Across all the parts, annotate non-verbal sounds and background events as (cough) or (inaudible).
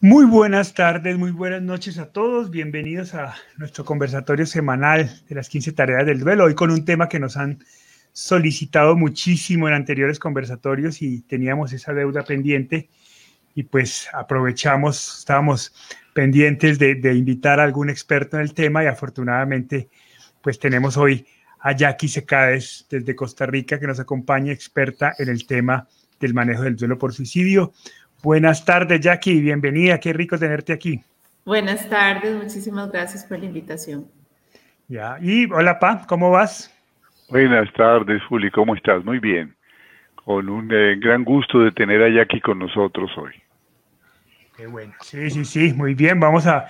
Muy buenas tardes, muy buenas noches a todos. Bienvenidos a nuestro conversatorio semanal de las 15 tareas del duelo. Hoy con un tema que nos han solicitado muchísimo en anteriores conversatorios y teníamos esa deuda pendiente y pues aprovechamos, estábamos pendientes de, invitar a algún experto en el tema y afortunadamente pues tenemos hoy a Jackie Secades desde Costa Rica que nos acompaña experta en el tema del manejo del duelo por suicidio. Buenas tardes, Jackie, bienvenida, qué rico tenerte aquí. Buenas tardes, muchísimas gracias por la invitación. Ya, y hola, Pa, ¿cómo vas? Buenas tardes, Juli, ¿cómo estás? Muy bien. Con un eh, gran gusto de tener a Jackie con nosotros hoy. Qué bueno, sí, sí, sí, muy bien. Vamos a,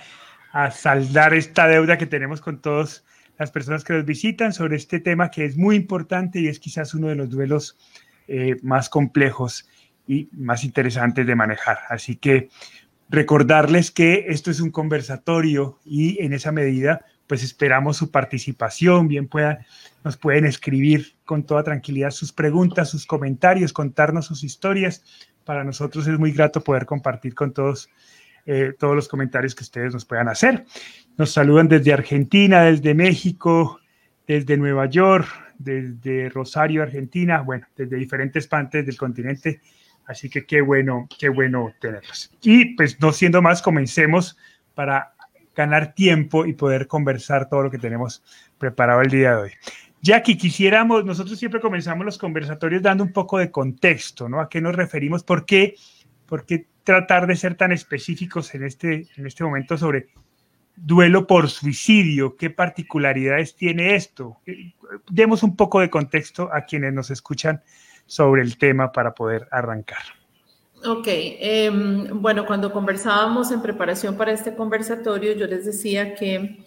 a saldar esta deuda que tenemos con todas las personas que nos visitan sobre este tema que es muy importante y es quizás uno de los duelos eh, más complejos y más interesantes de manejar. Así que recordarles que esto es un conversatorio y en esa medida pues esperamos su participación, bien puedan, nos pueden escribir con toda tranquilidad sus preguntas, sus comentarios, contarnos sus historias. Para nosotros es muy grato poder compartir con todos eh, todos los comentarios que ustedes nos puedan hacer. Nos saludan desde Argentina, desde México, desde Nueva York, desde Rosario, Argentina, bueno, desde diferentes partes del continente Así que qué bueno, qué bueno tenerlos. Y pues no siendo más, comencemos para ganar tiempo y poder conversar todo lo que tenemos preparado el día de hoy. Jackie, quisiéramos, nosotros siempre comenzamos los conversatorios dando un poco de contexto, ¿no? ¿A qué nos referimos? ¿Por qué, por qué tratar de ser tan específicos en este, en este momento sobre duelo por suicidio? ¿Qué particularidades tiene esto? Demos un poco de contexto a quienes nos escuchan sobre el tema para poder arrancar. Ok, em, bueno, cuando conversábamos en preparación para este conversatorio, yo les decía que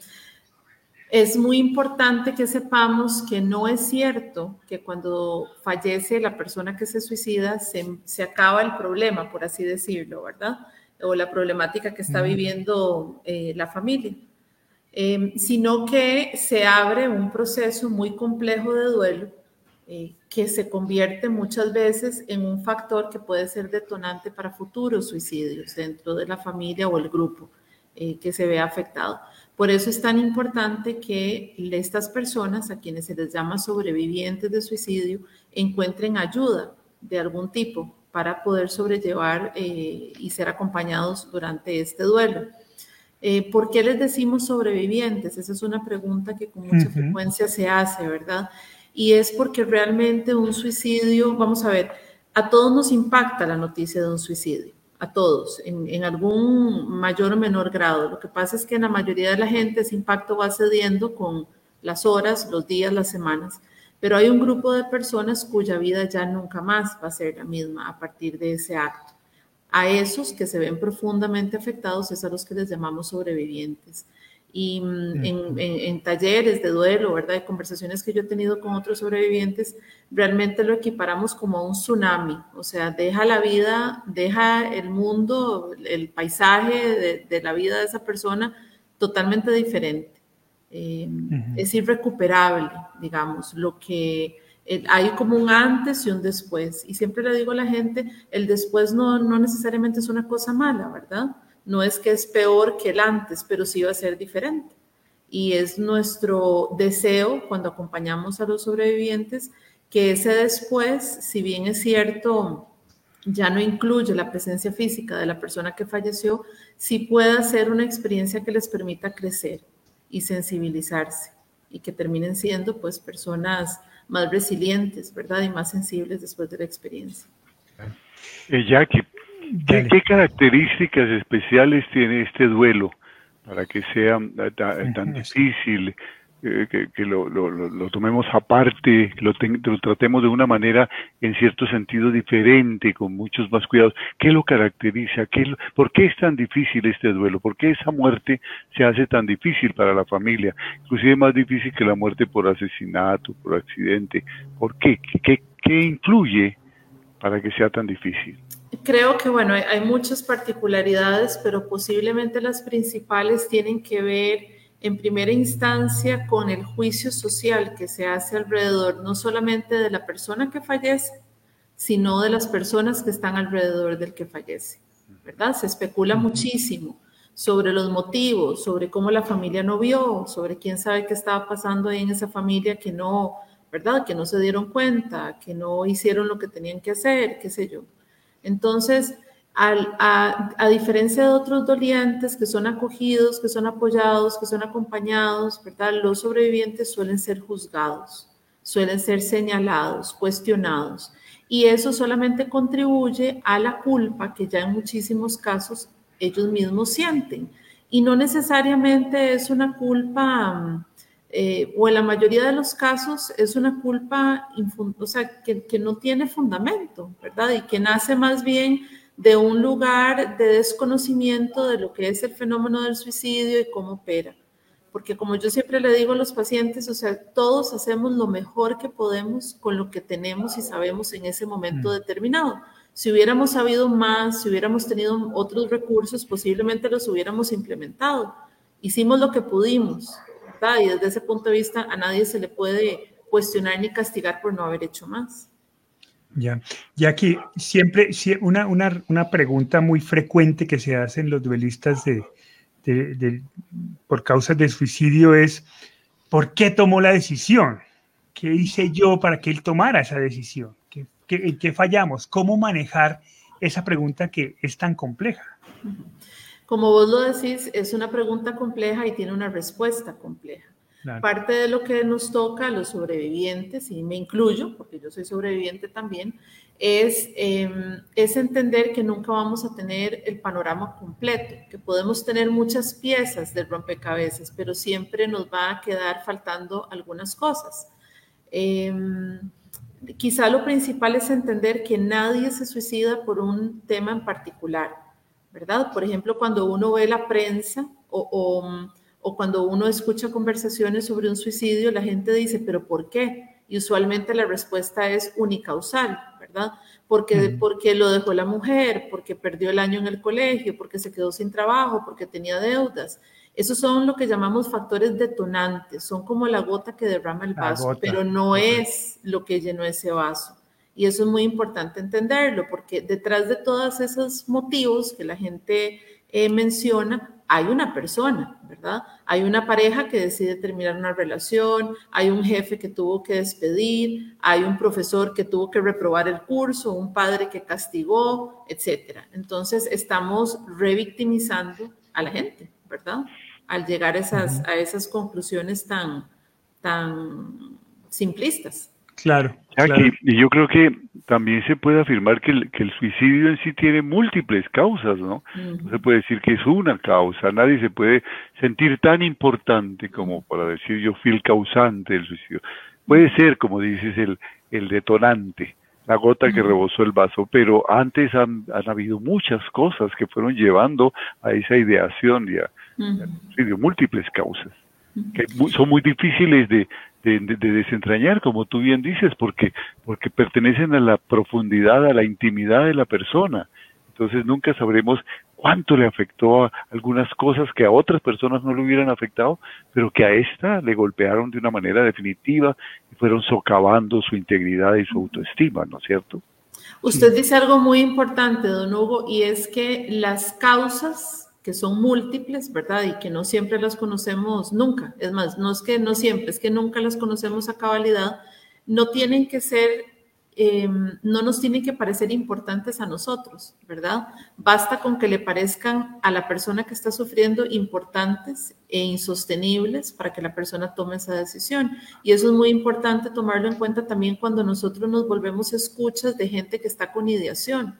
es muy importante que sepamos que no es cierto que cuando fallece la persona que se suicida se, se acaba el problema, por así decirlo, ¿verdad? O la problemática que está viviendo eh, la familia. Em, sino que se abre un proceso muy complejo de duelo eh, que se convierte muchas veces en un factor que puede ser detonante para futuros suicidios dentro de la familia o el grupo eh, que se ve afectado. Por eso es tan importante que estas personas a quienes se les llama sobrevivientes de suicidio encuentren ayuda de algún tipo para poder sobrellevar eh, y ser acompañados durante este duelo. ¿Por qué les decimos sobrevivientes? Esa es una pregunta que con mucha frecuencia se hace, ¿verdad? Y es porque realmente un suicidio, vamos a ver, a todos nos impacta la noticia de un suicidio, a todos, en, algún mayor o menor grado. Lo que pasa es que en la mayoría de la gente ese impacto va cediendo con las horas, los días, las semanas, pero hay un grupo de personas cuya vida ya nunca más va a ser la misma a partir de ese acto. A esos que se ven profundamente afectados es a los que les llamamos sobrevivientes. Y mm, en, talleres de duelo, ¿verdad? De conversaciones que yo he tenido con otros sobrevivientes, realmente lo equiparamos como un tsunami, o sea, deja la vida, deja el mundo, el paisaje de, la vida de esa persona totalmente diferente. Eh, es irrecuperable, digamos, lo que hay como un antes y un después. Y siempre le digo a la gente, el después no, no necesariamente es una cosa mala, ¿verdad? No es que es peor que el antes, pero sí va a ser diferente. Y es nuestro deseo cuando acompañamos a los sobrevivientes que ese después, si bien es cierto, ya no incluye la presencia física de la persona que falleció, sí pueda ser una experiencia que les permita crecer y sensibilizarse y que terminen siendo pues personas más resilientes, ¿verdad? Y más sensibles después de la experiencia. Eh, Jackie, ¿Qué, características especiales tiene este duelo para que sea eh, tan, difícil, eh, que, lo, tomemos aparte, lo, lo, tratemos de una manera en cierto sentido diferente, con muchos más cuidados? ¿Qué lo caracteriza? ¿Qué ¿Por qué es tan difícil este duelo? ¿Por qué esa muerte se hace tan difícil para la familia? Inclusive más difícil que la muerte por asesinato, por accidente. ¿Por qué? ¿Qué, qué influye para que sea tan difícil? Creo que, bueno, hay, muchas particularidades, pero posiblemente las principales tienen que ver en primera instancia con el juicio social que se hace alrededor, no solamente de la persona que fallece, sino de las personas que están alrededor del que fallece. ¿verdad? Se especula muchísimo sobre los motivos, sobre cómo la familia no vio, sobre quién sabe qué estaba pasando ahí en esa familia que no, ¿verdad? Que no se dieron cuenta, que no hicieron lo que tenían que hacer, qué sé yo. Entonces, a, diferencia de otros dolientes que son acogidos, que son apoyados, que son acompañados, ¿verdad? Los sobrevivientes suelen ser juzgados, suelen ser señalados, cuestionados. Y eso solamente contribuye a la culpa que ya en muchísimos casos ellos mismos sienten. Y no necesariamente es una culpa, eh, o en la mayoría de los casos es una culpa, o sea, que, que no tiene fundamento, ¿verdad? Y que nace más bien de un lugar de desconocimiento de lo que es el fenómeno del suicidio y cómo opera. Porque como yo siempre le digo a los pacientes, o sea, todos hacemos lo mejor que podemos con lo que tenemos y sabemos en ese momento mm. determinado. Si hubiéramos sabido más, si hubiéramos tenido otros recursos, posiblemente los hubiéramos implementado. Hicimos lo que pudimos, ¿verdad? Y desde ese punto de vista a nadie se le puede cuestionar ni castigar por no haber hecho más. Ya, y aquí siempre una, una, una, pregunta muy frecuente que se hacen los duelistas de, de, por causas de suicidio es, ¿por qué tomó la decisión? ¿Qué hice yo para que él tomara esa decisión? ¿Qué, qué, qué fallamos? ¿Cómo manejar esa pregunta que es tan compleja? Como vos lo decís, es una pregunta compleja y tiene una respuesta compleja. Parte de lo que nos toca a los sobrevivientes, y me incluyo, porque yo soy sobreviviente también, es, em, es entender que nunca vamos a tener el panorama completo, que podemos tener muchas piezas del rompecabezas, pero siempre nos va a quedar faltando algunas cosas. Em, quizá lo principal es entender que nadie se suicida por un tema en particular, ¿verdad? Por ejemplo, cuando uno ve la prensa o o cuando uno escucha conversaciones sobre un suicidio, la gente dice, pero ¿por qué? Y usualmente la respuesta es unicausal, ¿verdad? Porque, porque lo dejó la mujer, porque perdió el año en el colegio, porque se quedó sin trabajo, porque tenía deudas. Esos son lo que llamamos factores detonantes, son como la gota que derrama el vaso, pero no es lo que llenó ese vaso. Y eso es muy importante entenderlo, porque detrás de todos esos motivos que la gente eh, menciona, hay una persona, ¿verdad? Hay una pareja que decide terminar una relación, hay un jefe que tuvo que despedir, hay un profesor que tuvo que reprobar el curso, un padre que castigó, etcétera. Entonces estamos revictimizando a la gente, ¿verdad? Al llegar a esas, a esas conclusiones tan, tan simplistas. Claro, Y yo creo que también se puede afirmar que el, que el, suicidio en sí tiene múltiples causas, ¿no? No se puede decir que es una causa, nadie se puede sentir tan importante como para decir yo fui el causante del suicidio. Puede ser, como dices, el, el detonante, la gota que rebosó el vaso, pero antes han, han, habido muchas cosas que fueron llevando a esa ideación y a, suicidio, múltiples causas, que son muy difíciles de, de, desentrañar, como tú bien dices, porque, porque pertenecen a la profundidad, a la intimidad de la persona. Entonces nunca sabremos cuánto le afectó a algunas cosas que a otras personas no le hubieran afectado, pero que a esta le golpearon de una manera definitiva y fueron socavando su integridad y su autoestima, ¿no es cierto? Usted dice algo muy importante, don Hugo, y es que las causas que son múltiples, ¿verdad? Y que no siempre las conocemos nunca. Es más, no es que no siempre, es que nunca las conocemos a cabalidad. No tienen que ser, em, no nos tienen que parecer importantes a nosotros, ¿verdad? Basta con que le parezcan a la persona que está sufriendo importantes e insostenibles para que la persona tome esa decisión. Y eso es muy importante tomarlo en cuenta también cuando nosotros nos volvemos escuchas de gente que está con ideación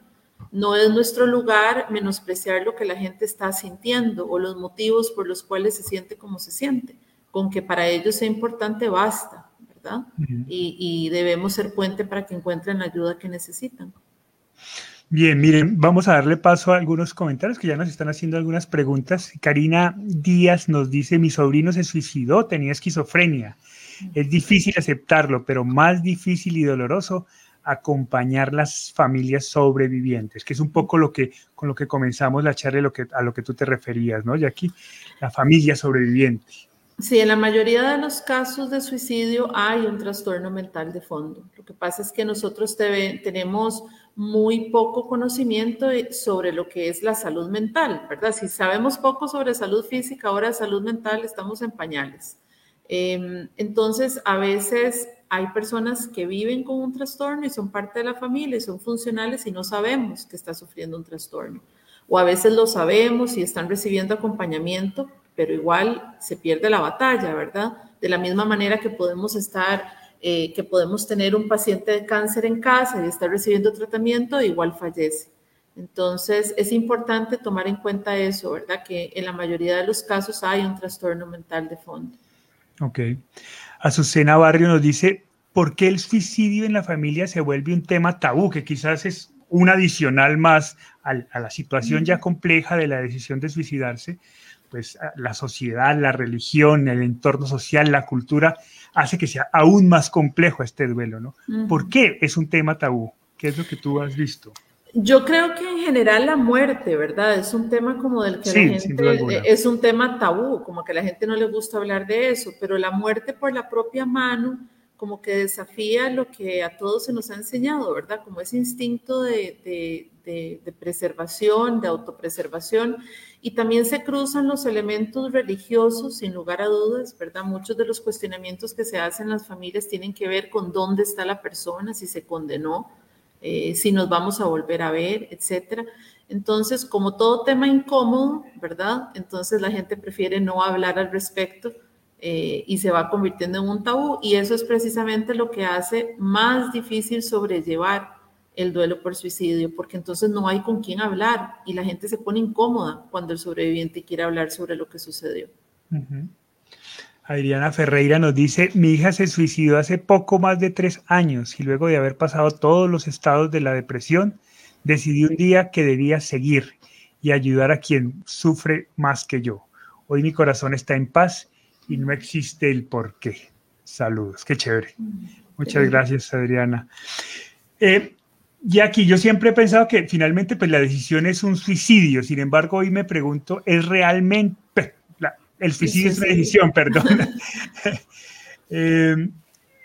no es nuestro lugar menospreciar lo que la gente está sintiendo o los motivos por los cuales se siente como se siente. Con que para ellos sea importante basta, ¿verdad? y, debemos ser puente para que encuentren la ayuda que necesitan. Bien, miren, vamos a darle paso a algunos comentarios que ya nos están haciendo algunas preguntas. Karina Díaz nos dice, mi sobrino se suicidó, tenía esquizofrenia. Es difícil aceptarlo, pero más difícil y doloroso acompañar las familias sobrevivientes, que es un poco lo que con lo que comenzamos la charla lo que, a lo que tú te referías, ¿no? Y aquí la familia sobreviviente. Sí, en la mayoría de los casos de suicidio hay un trastorno mental de fondo. Lo que pasa es que nosotros tenemos muy poco conocimiento sobre lo que es la salud mental, ¿verdad? Si sabemos poco sobre salud física, ahora salud mental estamos en pañales. Em, entonces, a veces hay personas que viven con un trastorno y son parte de la familia y son funcionales y no sabemos que está sufriendo un trastorno. O a veces lo sabemos y están recibiendo acompañamiento, pero igual se pierde la batalla, ¿verdad? De la misma manera que podemos estar, eh, que podemos tener un paciente de cáncer en casa y estar recibiendo tratamiento, igual fallece. Entonces, es importante tomar en cuenta eso, ¿verdad? Que en la mayoría de los casos hay un trastorno mental de fondo. Ok. Azucena Barrio nos dice, ¿por qué el suicidio en la familia se vuelve un tema tabú? Que quizás es un adicional más a, la situación ya compleja de la decisión de suicidarse, pues la sociedad, la religión, el entorno social, la cultura, hace que sea aún más complejo este duelo, ¿no? ¿Por qué es un tema tabú? ¿Qué es lo que tú has visto? Yo creo que en general la muerte, ¿verdad? Es un tema como del que la gente es un tema tabú, como que a la gente no le gusta hablar de eso, pero la muerte por la propia mano como que desafía lo que a todos se nos ha enseñado, ¿verdad? Como ese instinto de, de, preservación, de autopreservación, y también se cruzan los elementos religiosos, sin lugar a dudas, ¿verdad? Muchos de los cuestionamientos que se hacen en las familias tienen que ver con dónde está la persona, si se condenó, eh, si nos vamos a volver a ver, etcétera. Entonces, como todo tema incómodo, ¿verdad? Entonces la gente prefiere no hablar al respecto eh, y se va convirtiendo en un tabú y eso es precisamente lo que hace más difícil sobrellevar el duelo por suicidio, porque entonces no hay con quién hablar y la gente se pone incómoda cuando el sobreviviente quiere hablar sobre lo que sucedió. Adriana Ferreira nos dice, mi hija se suicidó hace poco más de tres años y luego de haber pasado todos los estados de la depresión, decidí un día que debía seguir y ayudar a quien sufre más que yo. Hoy mi corazón está en paz y no existe el por qué. Saludos, qué chévere. Muchas gracias, Adriana. Eh, aquí yo siempre he pensado que finalmente pues, la decisión es un suicidio, sin embargo, hoy me pregunto, ¿es realmente, el suicidio es una decisión, perdón? (laughs) (laughs) Eh,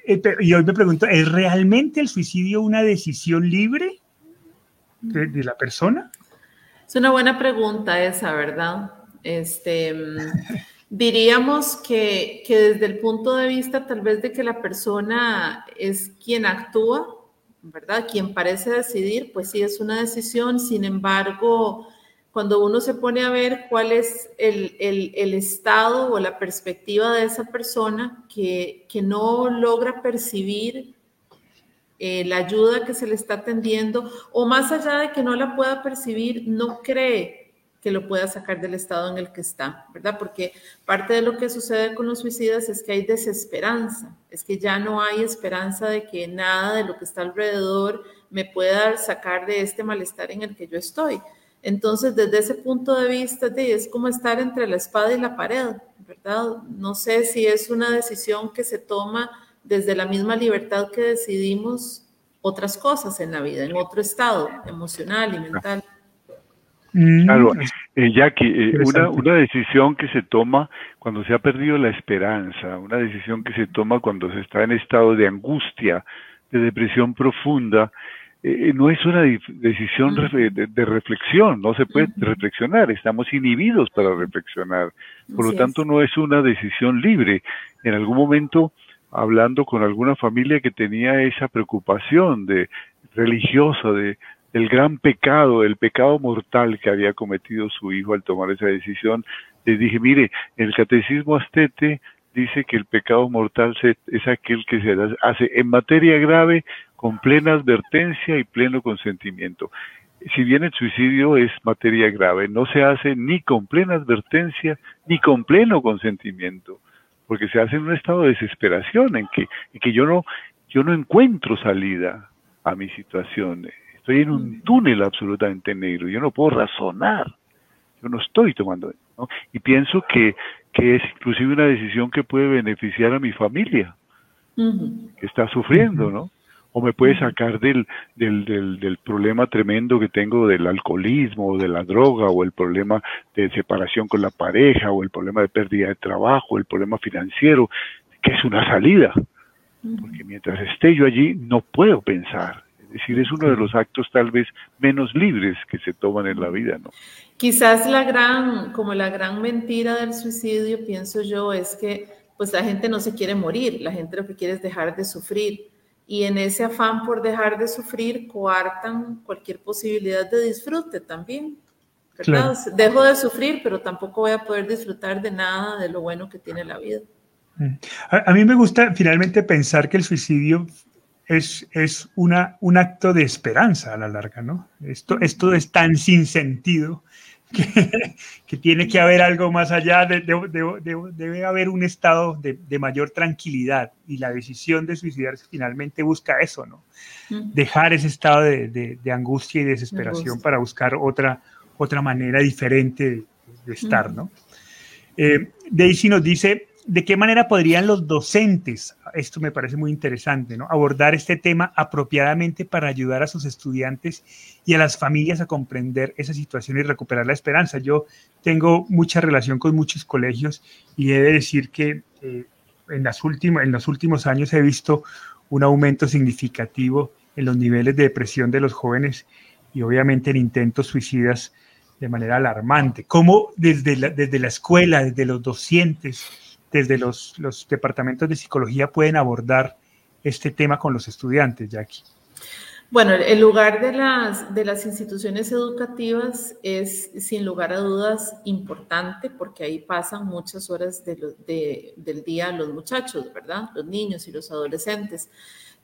eh, y hoy me pregunto, ¿es realmente el suicidio una decisión libre de, de, la persona? Es una buena pregunta esa, ¿verdad? Este, (laughs) Diríamos que, desde el punto de vista tal vez de que la persona es quien actúa, ¿verdad? Quien parece decidir, pues sí es una decisión, sin embargo, cuando uno se pone a ver cuál es el, estado o la perspectiva de esa persona que, no logra percibir eh, la ayuda que se le está atendiendo, o más allá de que no la pueda percibir, no cree que lo pueda sacar del estado en el que está, ¿verdad? Porque parte de lo que sucede con los suicidas es que hay desesperanza, es que ya no hay esperanza de que nada de lo que está alrededor me pueda sacar de este malestar en el que yo estoy. Entonces, desde ese punto de vista, es como estar entre la espada y la pared, ¿verdad? No sé si es una decisión que se toma desde la misma libertad que decidimos otras cosas en la vida, en otro estado emocional y mental. Claro, mm, eh, Jackie, eh, una, una decisión que se toma cuando se ha perdido la esperanza, una decisión que se toma cuando se está en estado de angustia, de depresión profunda, eh, no es una decisión de, reflexión, no se puede reflexionar, estamos inhibidos para reflexionar, por lo tanto no es una decisión libre. En algún momento, hablando con alguna familia que tenía esa preocupación de religiosa, de el gran pecado, el pecado mortal que había cometido su hijo al tomar esa decisión, les dije, mire, el catecismo astete dice que el pecado mortal es aquel que se hace en materia grave con plena advertencia y pleno consentimiento. Si bien el suicidio es materia grave, no se hace ni con plena advertencia ni con pleno consentimiento, porque se hace en un estado de desesperación en que, en que yo no, yo no encuentro salida a mi situación Estoy en un túnel absolutamente negro, yo no puedo razonar, yo no estoy tomando, ¿no? Y pienso que, que es inclusive una decisión que puede beneficiar a mi familia, que está sufriendo, ¿no? O me puede sacar del, del, del, del, problema tremendo que tengo del alcoholismo, o de la droga, o el problema de separación con la pareja, o el problema de pérdida de trabajo, el problema financiero, que es una salida. Porque mientras esté yo allí, no puedo pensar Es decir, es uno de los actos tal vez menos libres que se toman en la vida, ¿no? Quizás la gran, como la gran mentira del suicidio, pienso yo, es que pues la gente no se quiere morir, la gente lo que quiere es dejar de sufrir. Y en ese afán por dejar de sufrir, coartan cualquier posibilidad de disfrute también. Dejo de sufrir, pero tampoco voy a poder disfrutar de nada de lo bueno que tiene la vida. Mm. A, mí me gusta finalmente pensar que el suicidio es, es una, un acto de esperanza a la larga, ¿no? Esto, esto es tan sin sentido que, tiene que haber algo más allá, de, debe haber un estado de, mayor tranquilidad y la decisión de suicidarse finalmente busca eso, ¿no? Dejar ese estado de, angustia y desesperación para buscar otra, otra manera diferente de estar, ¿no? Eh, Daisy nos dice, ¿de qué manera podrían los docentes, esto me parece muy interesante, ¿no? abordar este tema apropiadamente para ayudar a sus estudiantes y a las familias a comprender esa situación y recuperar la esperanza? Yo tengo mucha relación con muchos colegios y he de decir que eh, en, las últimas, en los últimos años he visto un aumento significativo en los niveles de depresión de los jóvenes y obviamente en intentos suicidas de manera alarmante. ¿Cómo desde la, desde la escuela, desde los docentes, desde los, departamentos de psicología pueden abordar este tema con los estudiantes, Jackie? Bueno, el lugar de las, instituciones educativas es sin lugar a dudas importante porque ahí pasan muchas horas de, del día los muchachos, ¿verdad? Los niños y los adolescentes.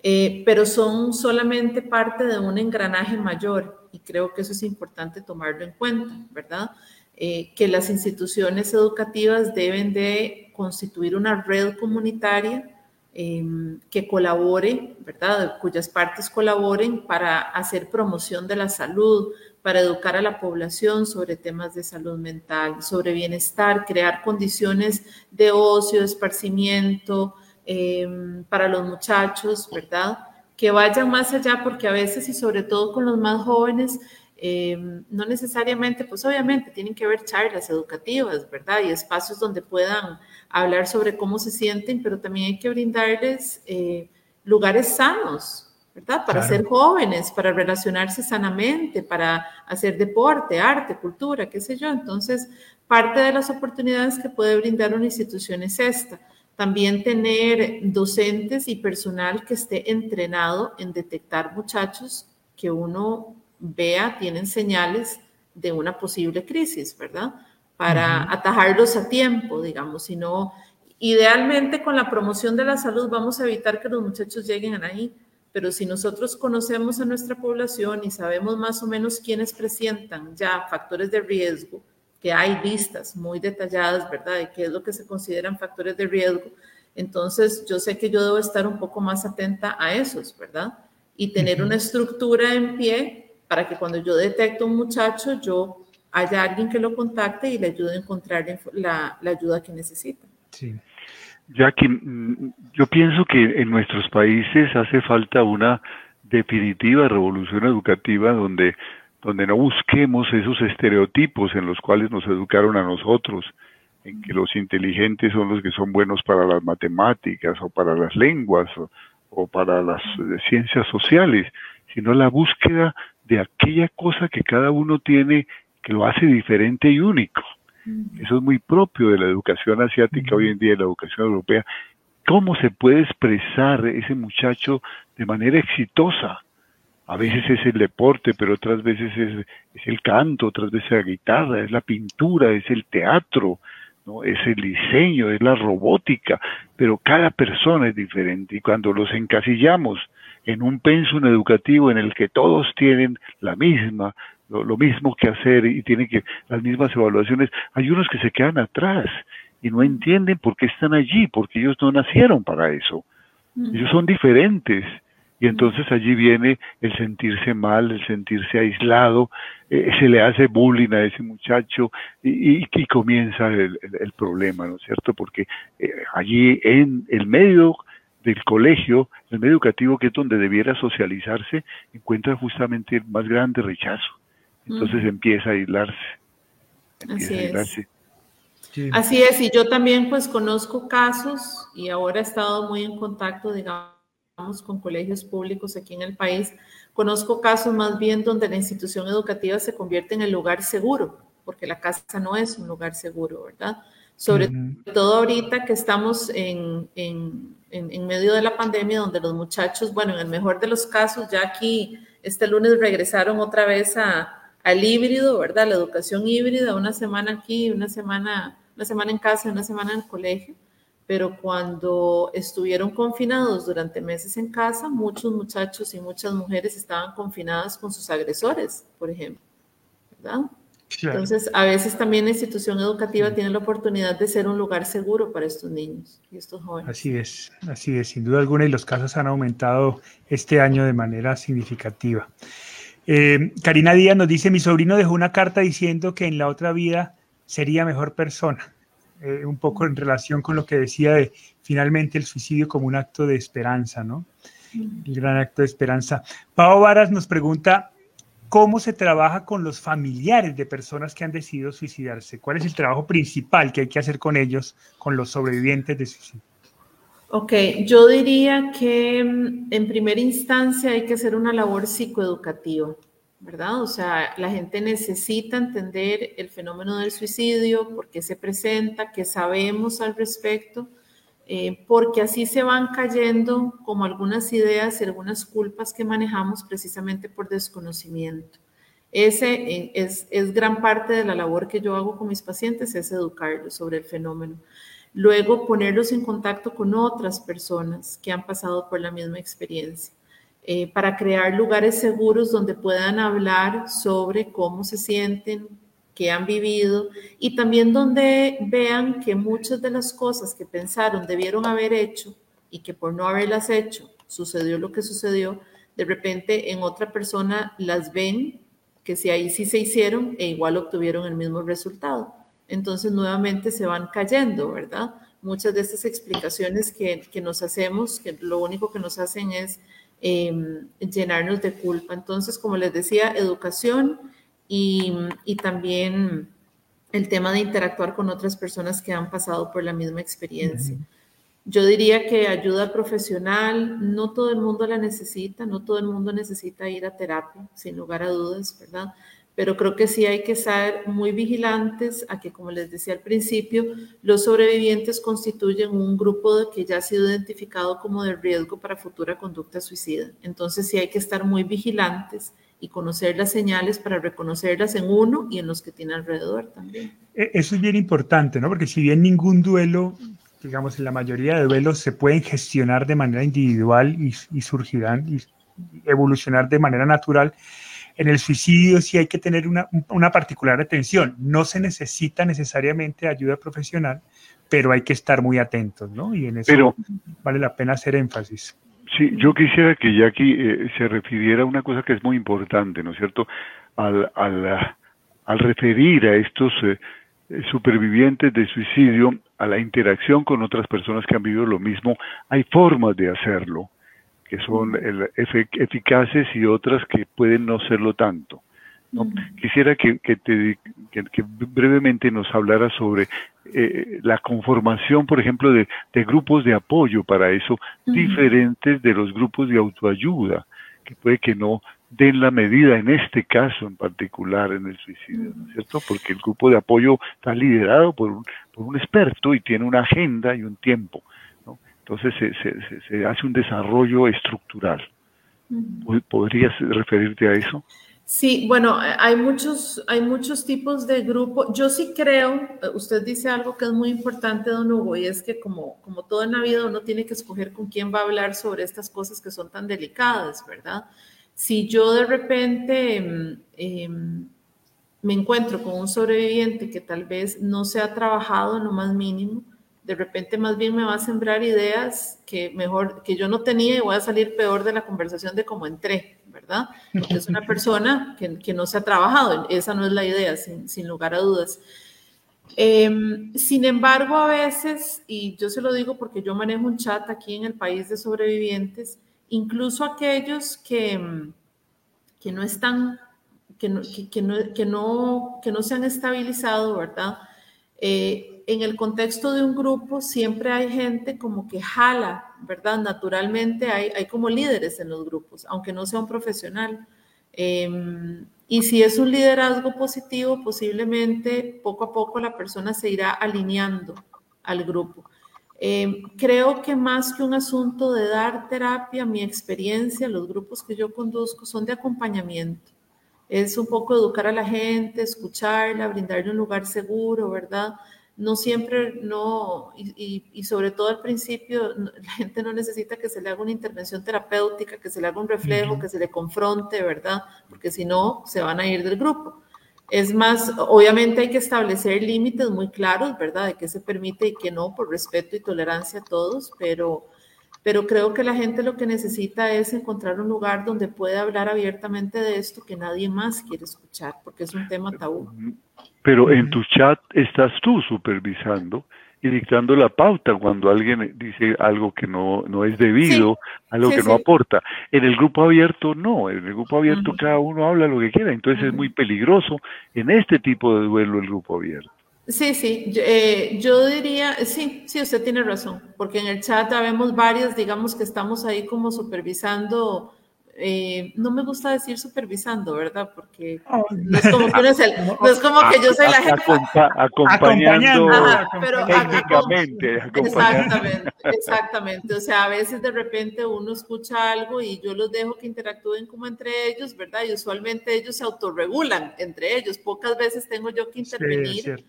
Eh, pero son solamente parte de un engranaje mayor y creo que eso es importante tomarlo en cuenta, ¿verdad? Eh, que las instituciones educativas deben de constituir una red comunitaria em, que colabore, ¿verdad? Cuyas partes colaboren para hacer promoción de la salud, para educar a la población sobre temas de salud mental, sobre bienestar, crear condiciones de ocio, de esparcimiento em, para los muchachos, ¿verdad? Que vayan más allá porque a veces y sobre todo con los más jóvenes, eh, no necesariamente, pues obviamente tienen que haber charlas educativas, ¿verdad? Y espacios donde puedan hablar sobre cómo se sienten, pero también hay que brindarles eh, lugares sanos, ¿verdad? Para ser jóvenes, para relacionarse sanamente, para hacer deporte, arte, cultura, qué sé yo. Entonces, parte de las oportunidades que puede brindar una institución es esta. También tener docentes y personal que esté entrenado en detectar muchachos que uno vea, tienen señales de una posible crisis, ¿verdad? Para atajarlos a tiempo, digamos, si no, idealmente con la promoción de la salud vamos a evitar que los muchachos lleguen ahí, pero si nosotros conocemos a nuestra población y sabemos más o menos quiénes presentan ya factores de riesgo, que hay listas muy detalladas, ¿verdad? De qué es lo que se consideran factores de riesgo, entonces yo sé que yo debo estar un poco más atenta a esos, ¿verdad? Y tener una estructura en pie para que cuando yo detecto un muchacho, yo haya alguien que lo contacte y le ayude a encontrar la, ayuda que necesita. Sí. Jackie, mm, yo pienso que en nuestros países hace falta una definitiva revolución educativa donde, donde no busquemos esos estereotipos en los cuales nos educaron a nosotros, en que los inteligentes son los que son buenos para las matemáticas o para las lenguas o para las ciencias sociales, sino la búsqueda de aquella cosa que cada uno tiene que lo hace diferente y único. Eso es muy propio de la educación asiática hoy en día, de la educación europea. ¿Cómo se puede expresar ese muchacho de manera exitosa? A veces es el deporte, pero otras veces es, el canto, otras veces la guitarra, es la pintura, es el teatro, ¿no? es el diseño, es la robótica, pero cada persona es diferente y cuando los encasillamos en un pensum educativo en el que todos tienen la misma, lo, mismo que hacer y tienen que las mismas evaluaciones, hay unos que se quedan atrás y no entienden por qué están allí, porque ellos no nacieron para eso. Ellos son diferentes. Y entonces allí viene el sentirse mal, el sentirse aislado, eh, se le hace bullying a ese muchacho y, y, comienza el, problema, ¿no es cierto? Porque eh, allí en el medio del colegio, el medio educativo, que es donde debiera socializarse, encuentra justamente el más grande rechazo. Entonces empieza a aislarse. Así Es. Así es, y yo también pues conozco casos y ahora he estado muy en contacto, digamos, con colegios públicos aquí en el país, conozco casos más bien donde la institución educativa se convierte en el lugar seguro, porque la casa no es un lugar seguro, ¿verdad? Sobre todo ahorita que estamos en, en, en, medio de la pandemia, donde los muchachos, bueno, en el mejor de los casos, ya aquí este lunes regresaron otra vez a, al híbrido, ¿verdad? La educación híbrida, una semana aquí, una semana, una semana en casa, una semana en el colegio pero cuando estuvieron confinados durante meses en casa, muchos muchachos y muchas mujeres estaban confinadas con sus agresores, por ejemplo, ¿verdad? Entonces, a veces también la institución educativa tiene la oportunidad de ser un lugar seguro para estos niños y estos jóvenes. Así es, así es, sin duda alguna, y los casos han aumentado este año de manera significativa. Eh, Karina Díaz nos dice, mi sobrino dejó una carta diciendo que en la otra vida sería mejor persona. Eh, un poco en relación con lo que decía de finalmente el suicidio como un acto de esperanza, ¿no? El gran acto de esperanza. Pau Varas nos pregunta, ¿cómo se trabaja con los familiares de personas que han decidido suicidarse? ¿Cuál es el trabajo principal que hay que hacer con ellos, con los sobrevivientes de suicidio? Ok, yo diría que mm, en primera instancia hay que hacer una labor psicoeducativa. ¿verdad? O sea, la gente necesita entender el fenómeno del suicidio, por qué se presenta, qué sabemos al respecto, eh, porque así se van cayendo como algunas ideas y algunas culpas que manejamos precisamente por desconocimiento. Ese eh, es, gran parte de la labor que yo hago con mis pacientes, es educarlos sobre el fenómeno. Luego, ponerlos en contacto con otras personas que han pasado por la misma experiencia eh, para crear lugares seguros donde puedan hablar sobre cómo se sienten, qué han vivido y también donde vean que muchas de las cosas que pensaron debieron haber hecho y que por no haberlas hecho sucedió lo que sucedió, de repente en otra persona las ven que si ahí sí se hicieron e igual obtuvieron el mismo resultado. Entonces nuevamente se van cayendo, ¿verdad? Muchas de estas explicaciones que, que nos hacemos, que lo único que nos hacen es Em, llenarnos de culpa. Entonces, como les decía, educación y, también el tema de interactuar con otras personas que han pasado por la misma experiencia. Yo diría que ayuda profesional, no todo el mundo la necesita, no todo el mundo necesita ir a terapia, sin lugar a dudas, ¿verdad? pero creo que sí hay que estar muy vigilantes a que, como les decía al principio, los sobrevivientes constituyen un grupo que ya ha sido identificado como de riesgo para futura conducta suicida. Entonces sí hay que estar muy vigilantes y conocer las señales para reconocerlas en uno y en los que tiene alrededor también. E, eso es bien importante, ¿no? Porque si bien ningún duelo, digamos, en la mayoría de duelos se pueden gestionar de manera individual y, y surgirán y evolucionar de manera natural, en el suicidio sí hay que tener una, una, particular atención. No se necesita necesariamente ayuda profesional, pero hay que estar muy atentos, ¿no? Y en eso vale la pena hacer énfasis. Sí, yo quisiera que Jackie eh, se refiriera a una cosa que es muy importante, ¿no es cierto? Al, al, al referir a estos eh, supervivientes de suicidio a la interacción con otras personas que han vivido lo mismo, hay formas de hacerlo que son eficaces y otras que pueden no serlo tanto. ¿no? Quisiera que, que, te, que, brevemente nos hablara sobre eh, la conformación, por ejemplo, de, de, grupos de apoyo para eso, diferentes de los grupos de autoayuda, que puede que no den la medida en este caso en particular en el suicidio, ¿no es cierto? Porque el grupo de apoyo está liderado por un, por un experto y tiene una agenda y un tiempo. Entonces se, hace un desarrollo estructural. ¿Podrías referirte a eso? Sí, bueno, hay muchos, hay muchos tipos de grupos. Yo sí creo, usted dice algo que es muy importante, don Hugo, y es que como, como todo en la vida uno tiene que escoger con quién va a hablar sobre estas cosas que son tan delicadas, ¿verdad? Si yo de repente em, em, me encuentro con un sobreviviente que tal vez no se ha trabajado en lo más mínimo, de repente más bien me va a sembrar ideas que mejor, que yo no tenía y voy a salir peor de la conversación de cómo entré, ¿verdad? Porque es una (laughs) persona que, que no se ha trabajado, esa no es la idea, sin, sin lugar a dudas. Em, sin embargo, a veces, y yo se lo digo porque yo manejo un chat aquí en el país de sobrevivientes, incluso aquellos que, que no están, que no, que, no, que, no, que no se han estabilizado, ¿verdad? Eh, en el contexto de un grupo siempre hay gente como que jala, ¿verdad? Naturalmente hay, hay como líderes en los grupos, aunque no sea un profesional. Em, y si es un liderazgo positivo, posiblemente poco a poco la persona se irá alineando al grupo. Em, creo que más que un asunto de dar terapia, mi experiencia, los grupos que yo conduzco son de acompañamiento. Es un poco educar a la gente, escucharla, brindarle un lugar seguro, ¿verdad? No siempre, no, y, sobre todo al principio, (laughs) la gente no necesita que se le haga una intervención terapéutica, que se le haga un reflejo, que se le confronte, ¿verdad? Porque si no, se van a ir del grupo. Es más, obviamente hay que establecer límites muy claros, ¿verdad? De qué se permite y qué no, por respeto y tolerancia a todos, pero, pero creo que la gente lo que necesita es encontrar un lugar donde pueda hablar abiertamente de esto que nadie más quiere escuchar, porque es un tema tabú. Pero en tu chat estás tú supervisando y dictando la pauta cuando alguien dice algo que no, no es debido, algo que no aporta. En el grupo abierto no, en el grupo abierto cada uno habla lo que quiera, entonces es muy peligroso en este tipo de duelo el grupo abierto. Sí, sí, yo, eh, yo, diría, sí, sí, usted tiene razón, porque en el chat vemos varias, digamos que estamos ahí como supervisando eh, no me gusta decir supervisando, ¿verdad? Porque (laughs) no, es como que, yo soy la gente. acompañando, pero técnicamente. Exactamente, exactamente. O sea, a veces de repente uno escucha algo y yo los dejo que interactúen como entre ellos, ¿verdad? Y usualmente ellos se autorregulan entre ellos. Pocas veces tengo yo que intervenir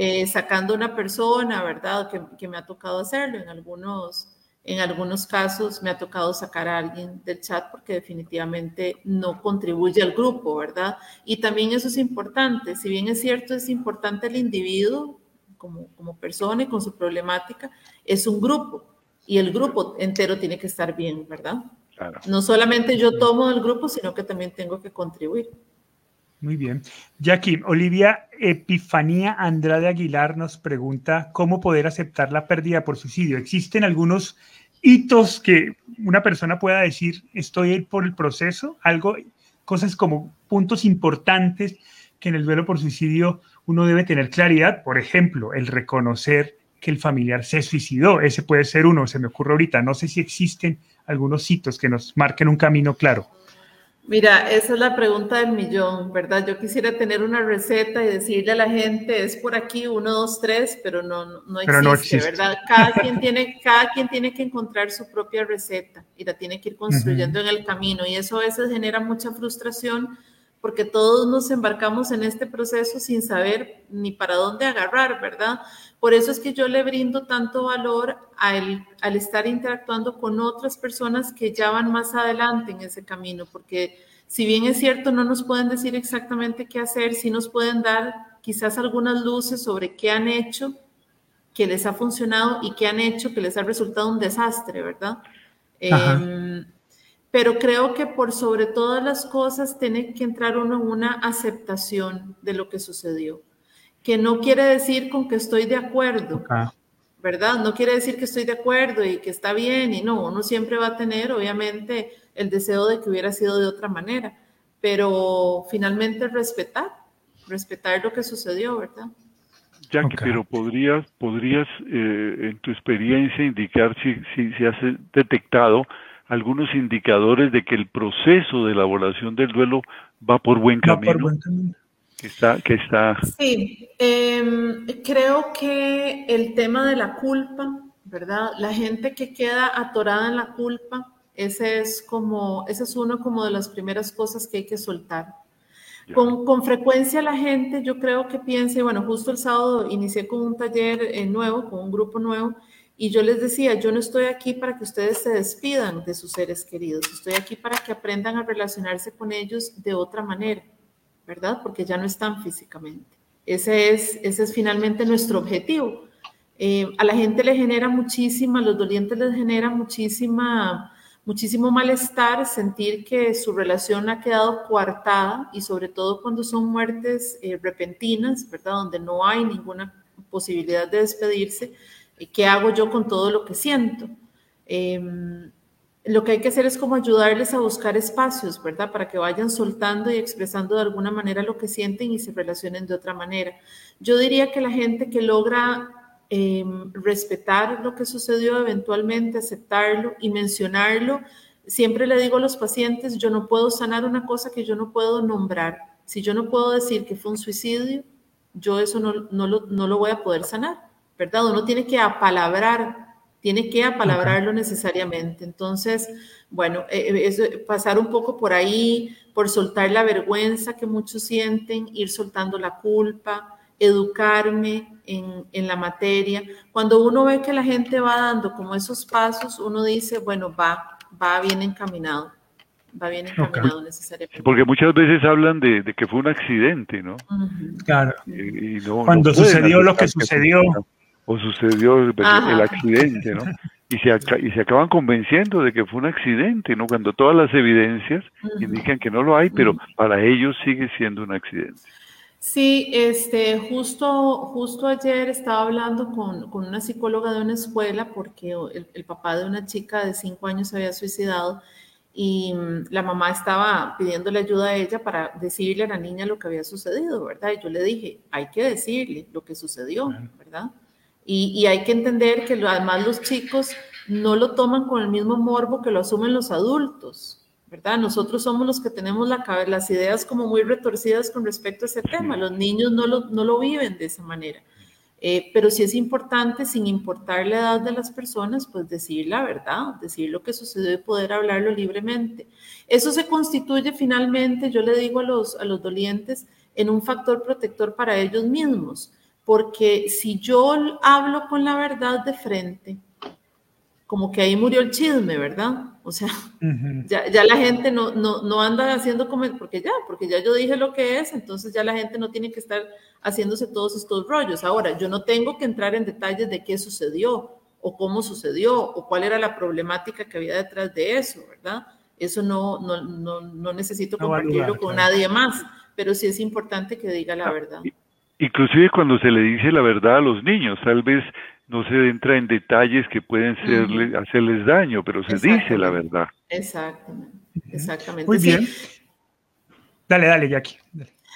eh, sacando una persona, ¿verdad? Que, que me ha tocado hacerlo en algunos en algunos casos me ha tocado sacar a alguien del chat porque definitivamente no contribuye al grupo, ¿verdad? Y también eso es importante. Si bien es cierto, es importante el individuo como, como persona y con su problemática, es un grupo y el grupo entero tiene que estar bien, ¿verdad? No solamente yo tomo el grupo, sino que también tengo que contribuir. Muy bien. Jackie, Olivia Epifanía Andrade Aguilar nos pregunta cómo poder aceptar la pérdida por suicidio. ¿Existen algunos hitos que una persona pueda decir, estoy por el proceso, algo, cosas como puntos importantes que en el duelo por suicidio uno debe tener claridad, por ejemplo, el reconocer que el familiar se suicidó, ese puede ser uno, se me ocurre ahorita, no sé si existen algunos hitos que nos marquen un camino claro. Mira, esa es la pregunta del millón, ¿verdad? Yo quisiera tener una receta y decirle a la gente, es por aquí, uno, dos, tres, pero no, no, existe, ¿verdad? Cada quien, tiene, cada quien tiene que encontrar su propia receta y la tiene que ir construyendo en el camino. Y eso a veces genera mucha frustración porque todos nos embarcamos en este proceso sin saber ni para dónde agarrar, ¿verdad? Por eso es que yo le brindo tanto valor al, al estar interactuando con otras personas que ya van más adelante en ese camino, porque si bien es cierto, no nos pueden decir exactamente qué hacer, sí nos pueden dar quizás algunas luces sobre qué han hecho que les ha funcionado y qué han hecho que les ha resultado un desastre, ¿verdad? Eh, pero creo que por sobre todas las cosas tiene que entrar uno en una aceptación de lo que sucedió, que no quiere decir con que estoy de acuerdo, ¿verdad? No quiere decir que estoy de acuerdo y que está bien y no, uno siempre va a tener obviamente el deseo de que hubiera sido de otra manera, pero finalmente respetar, respetar lo que sucedió, ¿verdad? Jackie, pero podrías, podrías eh, en tu experiencia indicar si, si, si has detectado algunos indicadores de que el proceso de elaboración del duelo va por buen camino. por buen camino. Que está, que está... Sí, em, creo que el tema de la culpa, ¿verdad? La gente que queda atorada en la culpa, ese es como, ese es uno como de las primeras cosas que hay que soltar. Con, con, frecuencia la gente, yo creo que piensa, bueno, justo el sábado inicié con un taller eh, nuevo, con un grupo nuevo, y yo les decía, yo no estoy aquí para que ustedes se despidan de sus seres queridos, estoy aquí para que aprendan a relacionarse con ellos de otra manera, ¿verdad? Porque ya no están físicamente. Ese es, ese es finalmente nuestro objetivo. Eh, a la gente le genera muchísima, a los dolientes les genera muchísima, muchísimo malestar sentir que su relación ha quedado coartada y sobre todo cuando son muertes eh, repentinas, ¿verdad? Donde no hay ninguna posibilidad de despedirse ¿Qué hago yo con todo lo que siento? Em, lo que hay que hacer es como ayudarles a buscar espacios, ¿verdad? Para que vayan soltando y expresando de alguna manera lo que sienten y se relacionen de otra manera. Yo diría que la gente que logra em, respetar lo que sucedió eventualmente, aceptarlo y mencionarlo. Siempre le digo a los pacientes, yo no puedo sanar una cosa que yo no puedo nombrar. Si yo no puedo decir que fue un suicidio, yo eso no, no, lo, no lo voy a poder sanar, ¿verdad? Uno tiene que apalabrar, tiene que apalabrarlo necesariamente. Entonces, bueno, eh, eh, es pasar un poco por ahí, por soltar la vergüenza que muchos sienten, ir soltando la culpa, educarme en, en, la materia. Cuando uno ve que la gente va dando como esos pasos, uno dice, bueno, va, va bien encaminado va bien encaminado necesariamente. Porque muchas veces hablan de, que fue un accidente, ¿no? Claro. Cuando sucedió lo que sucedió. O sucedió el accidente, ¿no? Y se, y se acaban convenciendo de que fue un accidente, ¿no? Cuando todas las evidencias indican que no lo hay, pero para ellos sigue siendo un accidente. Sí, este, justo, justo ayer estaba hablando con, con una psicóloga de una escuela porque el, el, papá de una chica de cinco años se había suicidado y mm, la mamá estaba pidiéndole ayuda a ella para decirle a la niña lo que había sucedido, ¿verdad? Y yo le dije, hay que decirle lo que sucedió, ¿verdad? Y, hay que entender que además los chicos no lo toman con el mismo morbo que lo asumen los adultos, ¿verdad? Nosotros somos los que tenemos la, las ideas como muy retorcidas con respecto a ese tema, los niños no lo, no lo viven de esa manera. Eh, pero sí es importante, sin importar la edad de las personas, pues decir la verdad, decir lo que sucedió y poder hablarlo libremente. Eso se constituye finalmente, yo le digo a los, a los dolientes, en un factor protector para ellos mismos, porque si yo hablo con la verdad de frente, como que ahí murió el chisme, ¿verdad? O sea, (laughs) ya, ya, la gente no, no, no anda haciendo como, porque ya, porque ya yo dije lo que es, entonces ya la gente no tiene que estar haciéndose todos estos rollos. Ahora, yo no tengo que entrar en detalles de qué sucedió o cómo sucedió o cuál era la problemática que había detrás de eso, ¿verdad? Eso no, no, no, no necesito compartirlo con nadie más, pero sí es importante que diga la ah, verdad. Inclusive cuando se le dice la verdad a los niños, tal vez no se entra en detalles que pueden serle, hacerles daño, pero se dice la verdad. Exactamente, exactamente. Muy bien. Dale, dale, Jackie.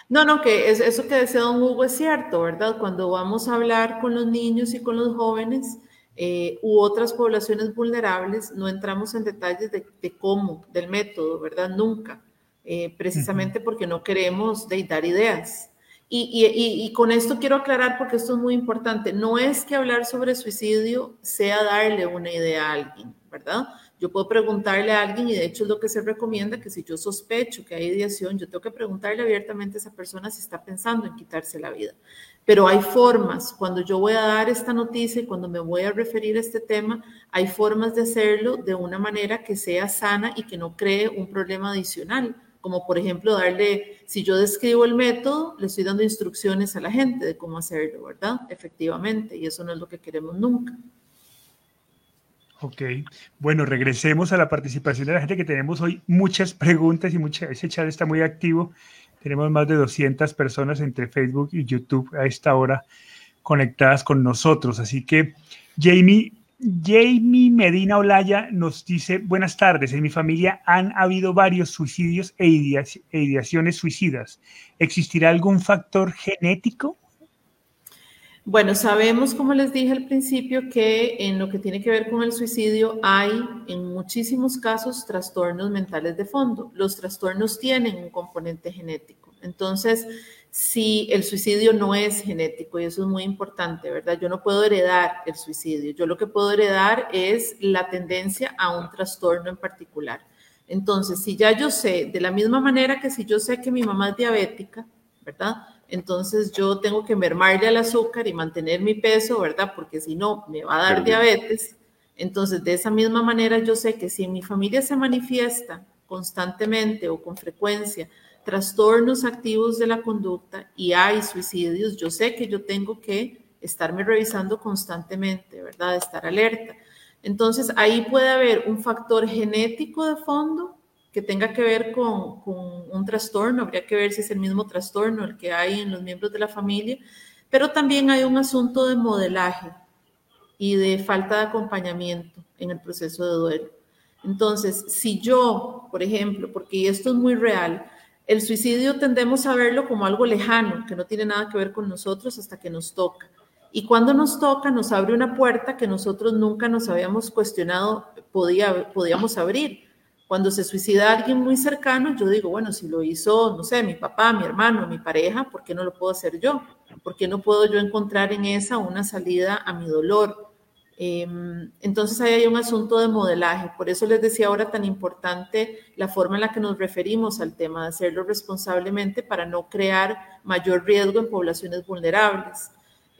No, no, que eso que decía don Hugo es cierto, ¿verdad? Cuando vamos a hablar con los niños y con los jóvenes eh, u otras poblaciones vulnerables, no entramos en detalles de, cómo, del método, ¿verdad? Nunca, eh, precisamente porque no queremos de, dar ideas. Y, con esto quiero aclarar, porque esto es muy importante, no es que hablar sobre suicidio sea darle una idea a alguien, ¿verdad? Yo puedo preguntarle a alguien, y de hecho es lo que se recomienda, que si yo sospecho que hay ideación, yo tengo que preguntarle abiertamente a esa persona si está pensando en quitarse la vida. Pero hay formas, cuando yo voy a dar esta noticia y cuando me voy a referir a este tema, hay formas de hacerlo de una manera que sea sana y que no cree un problema adicional como por ejemplo darle, si yo describo el método, le estoy dando instrucciones a la gente de cómo hacerlo, ¿verdad? Efectivamente, y eso no es lo que queremos nunca. Ok, bueno, regresemos a la participación de la gente que tenemos hoy muchas preguntas y mucha, ese chat está muy activo. Tenemos más de 200 personas entre Facebook y YouTube a esta hora conectadas con nosotros. Así que, Jamie, Jamie Medina Olaya nos dice, buenas tardes, en mi familia han habido varios suicidios e, e ideaciones suicidas. ¿Existirá algún factor genético? Bueno, sabemos, como les dije al principio, que en lo que tiene que ver con el suicidio hay en muchísimos casos trastornos mentales de fondo. Los trastornos tienen un componente genético. Entonces, si el suicidio no es genético, y eso es muy importante, ¿verdad? Yo no puedo heredar el suicidio, yo lo que puedo heredar es la tendencia a un trastorno en particular. Entonces, si ya yo sé, de la misma manera que si yo sé que mi mamá es diabética, ¿verdad? Entonces yo tengo que mermarle al azúcar y mantener mi peso, ¿verdad? Porque si no, me va a dar diabetes. Entonces, de esa misma manera, yo sé que si en mi familia se manifiesta constantemente o con frecuencia trastornos activos de la conducta y hay suicidios, yo sé que yo tengo que estarme revisando constantemente, ¿verdad? Estar alerta. Entonces, ahí puede haber un factor genético de fondo que tenga que ver con, con, un trastorno, habría que ver si es el mismo trastorno el que hay en los miembros de la familia, pero también hay un asunto de modelaje y de falta de acompañamiento en el proceso de duelo. Entonces, si yo, por ejemplo, porque esto es muy real, el suicidio tendemos a verlo como algo lejano, que no tiene nada que ver con nosotros hasta que nos toca. Y cuando nos toca, nos abre una puerta que nosotros nunca nos habíamos cuestionado podía, podíamos abrir. Cuando se suicida alguien muy cercano, yo digo, bueno, si lo hizo, no sé, mi papá, mi hermano, mi pareja, ¿por qué no lo puedo hacer yo? ¿Por qué no puedo yo encontrar en esa una salida a mi dolor? Em, entonces ahí hay un asunto de modelaje. Por eso les decía ahora tan importante la forma en la que nos referimos al tema de hacerlo responsablemente para no crear mayor riesgo en poblaciones vulnerables.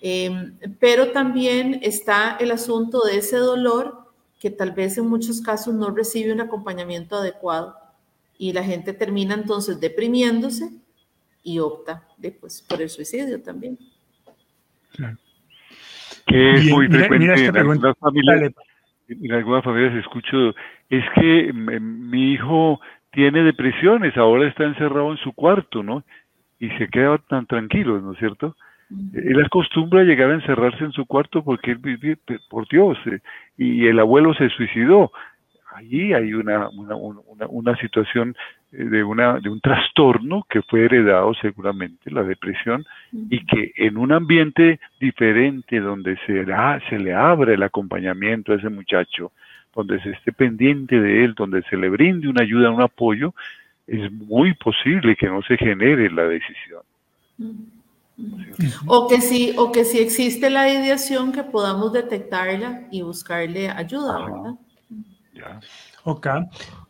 Em, pero también está el asunto de ese dolor que tal vez en muchos casos no recibe un acompañamiento adecuado y la gente termina entonces deprimiéndose y opta después por el suicidio también. Claro. Que es muy frecuente en, algunas familias, en algunas familias escucho, es que mi hijo tiene depresiones, ahora está encerrado en su cuarto, ¿no? Y se queda tan tranquilo, ¿no es cierto? Él acostumbra a llegar a encerrarse en su cuarto porque él vive, por Dios, eh, y el abuelo se suicidó. Allí hay una, una, una, una situación eh, de, una, de un trastorno que fue heredado seguramente, la depresión, y que en un ambiente diferente donde se, se le abre el acompañamiento a ese muchacho, donde se esté pendiente de él, donde se le brinde una ayuda, un apoyo, es muy posible que no se genere la decisión. O que sí, o que si existe la ideación que podamos detectarla y buscarle ayuda, ¿verdad? Ok.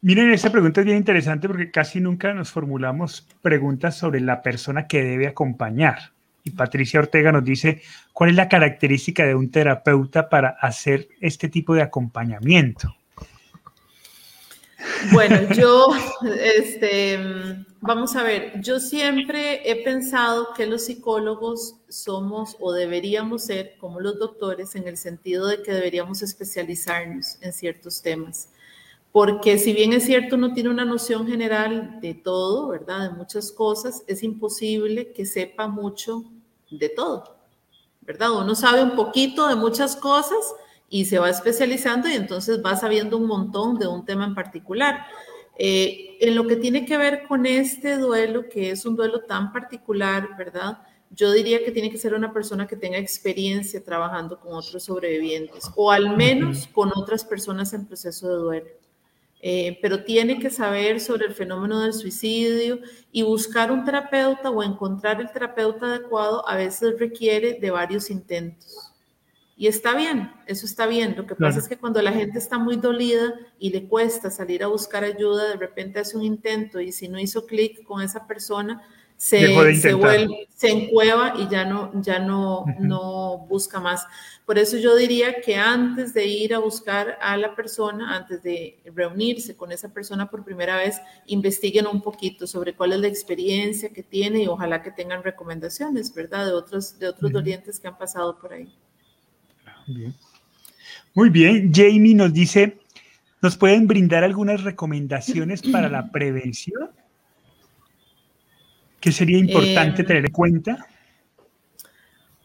Miren, esta pregunta es bien interesante porque casi nunca nos formulamos preguntas sobre la persona que debe acompañar. Y Patricia Ortega nos dice, ¿cuál es la característica de un terapeuta para hacer este tipo de acompañamiento? Bueno, (laughs) yo, este, vamos a ver, yo siempre he pensado que los psicólogos somos o deberíamos ser como los doctores en el sentido de que deberíamos especializarnos en ciertos temas. Porque si bien es cierto, uno tiene una noción general de todo, ¿verdad? De muchas cosas, es imposible que sepa mucho de todo, ¿verdad? Uno sabe un poquito de muchas cosas, y se va especializando y entonces va sabiendo un montón de un tema en particular. Eh, en lo que tiene que ver con este duelo, que es un duelo tan particular, ¿verdad? Yo diría que tiene que ser una persona que tenga experiencia trabajando con otros sobrevivientes o al menos con otras personas en proceso de duelo. Eh, pero tiene que saber sobre el fenómeno del suicidio y buscar un terapeuta o encontrar el terapeuta adecuado a veces requiere de varios intentos. Y está bien, eso está bien. Lo que pasa es que cuando la gente está muy dolida y le cuesta salir a buscar ayuda, de repente hace un intento y si no hizo clic con esa persona, se, se, vuelve, se encueva y ya no, ya no, no busca más. Por eso yo diría que antes de ir a buscar a la persona, antes de reunirse con esa persona por primera vez, investiguen un poquito sobre cuál es la experiencia que tiene y ojalá que tengan recomendaciones, ¿verdad? De otros, de otros dolientes que han pasado por ahí. Muy bien, Jamie nos dice, ¿nos pueden brindar algunas recomendaciones para la prevención? ¿Qué sería importante em, tener en cuenta?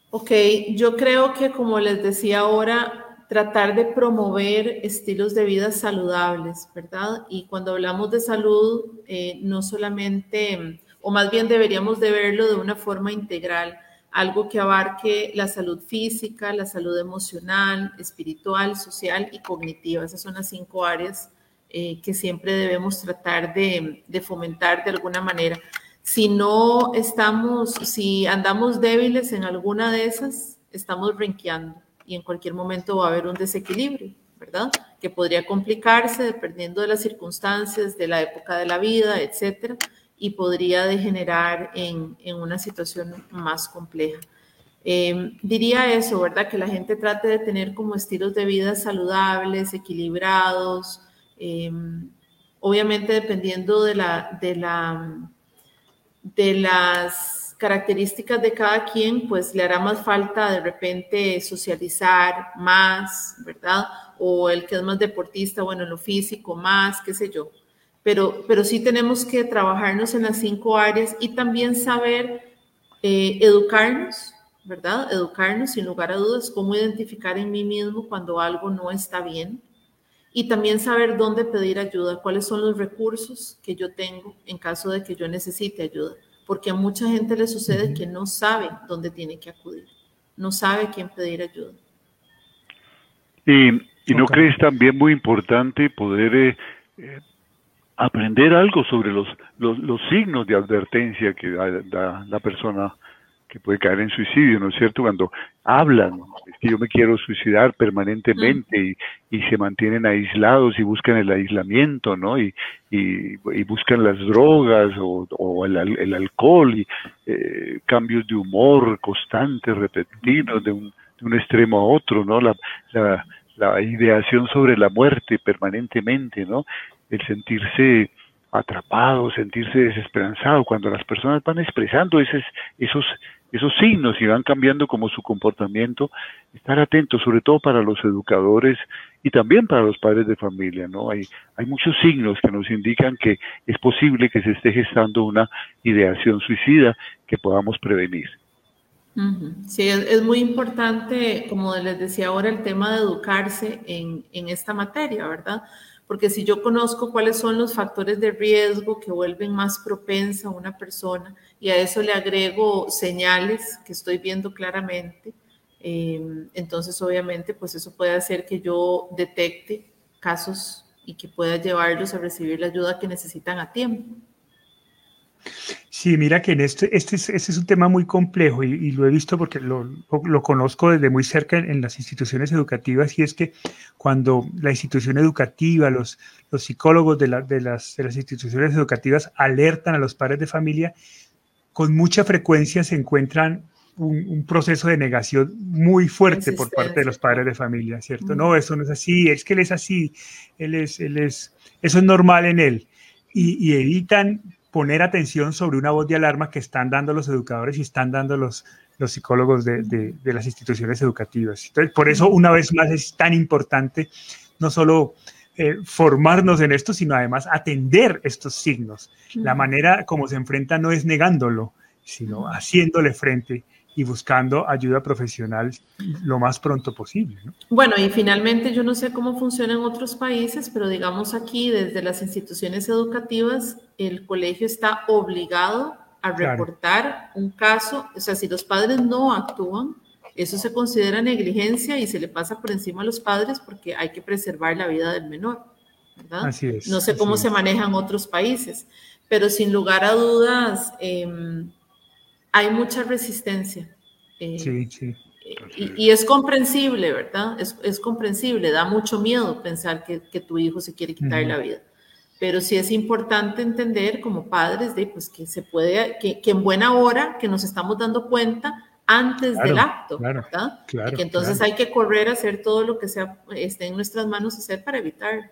Ok, yo creo que como les decía ahora, tratar de promover estilos de vida saludables, ¿verdad? Y cuando hablamos de salud, eh, no solamente, o más bien deberíamos de verlo de una forma integral algo que abarque la salud física, la salud emocional, espiritual, social y cognitiva. Esas son las cinco áreas eh, que siempre debemos tratar de, fomentar de alguna manera. Si no estamos, si andamos débiles en alguna de esas, estamos renqueando y en cualquier momento va a haber un desequilibrio, ¿verdad? Que podría complicarse dependiendo de las circunstancias, de la época de la vida, etcétera y podría degenerar en, en una situación más compleja. Em, diría eso, ¿verdad? Que la gente trate de tener como estilos de vida saludables, equilibrados, em, obviamente dependiendo de, la, de, la, de las características de cada quien, pues le hará más falta de repente socializar más, ¿verdad? O el que es más deportista, bueno, en lo físico más, qué sé yo pero, pero sí tenemos que trabajarnos en las cinco áreas y también saber eh, educarnos, ¿verdad? Educarnos sin lugar a dudas, cómo identificar en mí mismo cuando algo no está bien y también saber dónde pedir ayuda, cuáles son los recursos que yo tengo en caso de que yo necesite ayuda, porque a mucha gente le sucede que no sabe dónde tiene que acudir. no sabe a quién pedir ayuda. Y, y no crees también muy importante poder eh, eh, aprender algo sobre los, los, los, signos de advertencia que da, la persona que puede caer en suicidio, ¿no es cierto? Cuando hablan, es que yo me quiero suicidar permanentemente y, y, se mantienen aislados y buscan el aislamiento, ¿no? Y, y, buscan las drogas o, o el, el, alcohol y eh, cambios de humor constantes, repetidos, de un, de un extremo a otro, ¿no? La, la, la ideación sobre la muerte permanentemente, ¿no? El sentirse atrapado, sentirse desesperanzado, cuando las personas van expresando esos, esos, esos signos y van cambiando como su comportamiento, estar atentos, sobre todo para los educadores y también para los padres de familia, ¿no? Hay, hay muchos signos que nos indican que es posible que se esté gestando una ideación suicida que podamos prevenir. Sí, es, muy importante, como les decía ahora, el tema de educarse en, en, esta materia, ¿verdad? Porque si yo conozco cuáles son los factores de riesgo que vuelven más propensa a una persona y a eso le agrego señales que estoy viendo claramente, eh, entonces obviamente pues eso puede hacer que yo detecte casos y que pueda llevarlos a recibir la ayuda que necesitan a tiempo. Sí, mira que en este, este, es, este es un tema muy complejo y, lo he visto porque lo, lo, conozco desde muy cerca en, las instituciones educativas y es que cuando la institución educativa, los, los psicólogos de, la, de, las, de las instituciones educativas alertan a los padres de familia, con mucha frecuencia se encuentran un, proceso de negación muy fuerte por parte de los padres de familia, ¿cierto? No, eso no es así, es que él es así, él es, él es, eso es normal en él. Y, y evitan poner atención sobre una voz de alarma que están dando los educadores y están dando los, los psicólogos de, de, las instituciones educativas. Entonces, por eso, una vez más, es tan importante no solo eh, formarnos en esto, sino además atender estos signos. La manera como se enfrenta no es negándolo, sino haciéndole frente y buscando ayuda profesional lo más pronto posible. Bueno, y finalmente yo no sé cómo funciona en otros países, pero digamos aquí desde las instituciones educativas, el colegio está obligado a reportar un caso, o sea, si los padres no actúan, eso se considera negligencia y se le pasa por encima a los padres porque hay que preservar la vida del menor. ¿verdad? Así es. No sé cómo se maneja en otros países, pero sin lugar a dudas, eh, hay mucha resistencia. Eh, sí, sí. Y, es comprensible, ¿verdad? Es, es, comprensible, da mucho miedo pensar que, que tu hijo se quiere quitar la vida. Pero sí es importante entender como padres de pues que se puede, que, que en buena hora, que nos estamos dando cuenta antes del acto, ¿verdad? y que entonces hay que correr a hacer todo lo que sea, esté en nuestras manos hacer para evitar.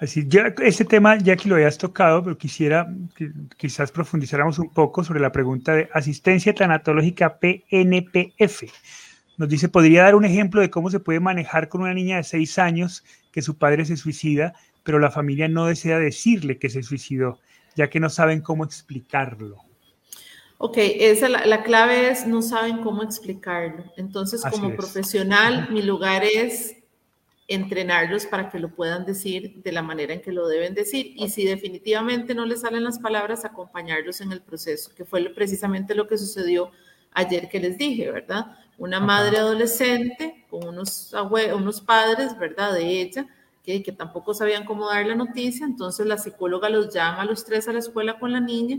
Así, ya este tema ya que lo hayas tocado, pero quisiera que quizás profundizáramos un poco sobre la pregunta de asistencia tanatológica PNPF. Nos dice, ¿podría dar un ejemplo de cómo se puede manejar con una niña de seis años que su padre se suicida, pero la familia no desea decirle que se suicidó, ya que no saben cómo explicarlo? Ok, esa, la, la clave es no saben cómo explicarlo. Entonces, como profesional, mi lugar es entrenarlos para que lo puedan decir de la manera en que lo deben decir. Y si definitivamente no les salen las palabras, acompañarlos en el proceso, que fue precisamente lo que sucedió ayer que les dije, ¿verdad? Una madre adolescente con unos, unos padres, ¿verdad? De ella, que, que tampoco sabían cómo dar la noticia, entonces la psicóloga los llama a los tres a la escuela con la niña,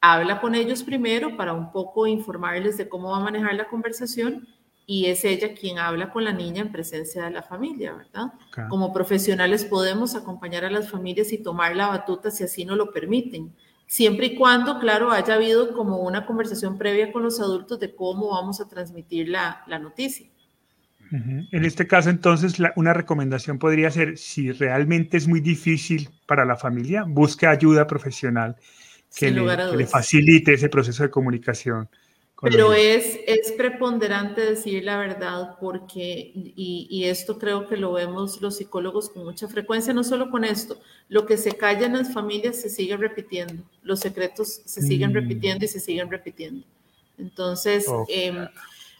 habla con ellos primero para un poco informarles de cómo va a manejar la conversación y es ella quien habla con la niña en presencia de la familia, ¿verdad? Como profesionales podemos acompañar a las familias y tomar la batuta si así nos lo permiten, siempre y cuando, claro, haya habido como una conversación previa con los adultos de cómo vamos a transmitir la, la noticia. En este caso, entonces, una recomendación podría ser, si realmente es muy difícil para la familia, busque ayuda profesional que, le, que le facilite ese proceso de comunicación pero es, es preponderante decir la verdad porque, y, y, esto creo que lo vemos los psicólogos con mucha frecuencia, no solo con esto, lo que se calla en las familias se sigue repitiendo, los secretos se siguen mm. repitiendo y se siguen repitiendo. Entonces, em,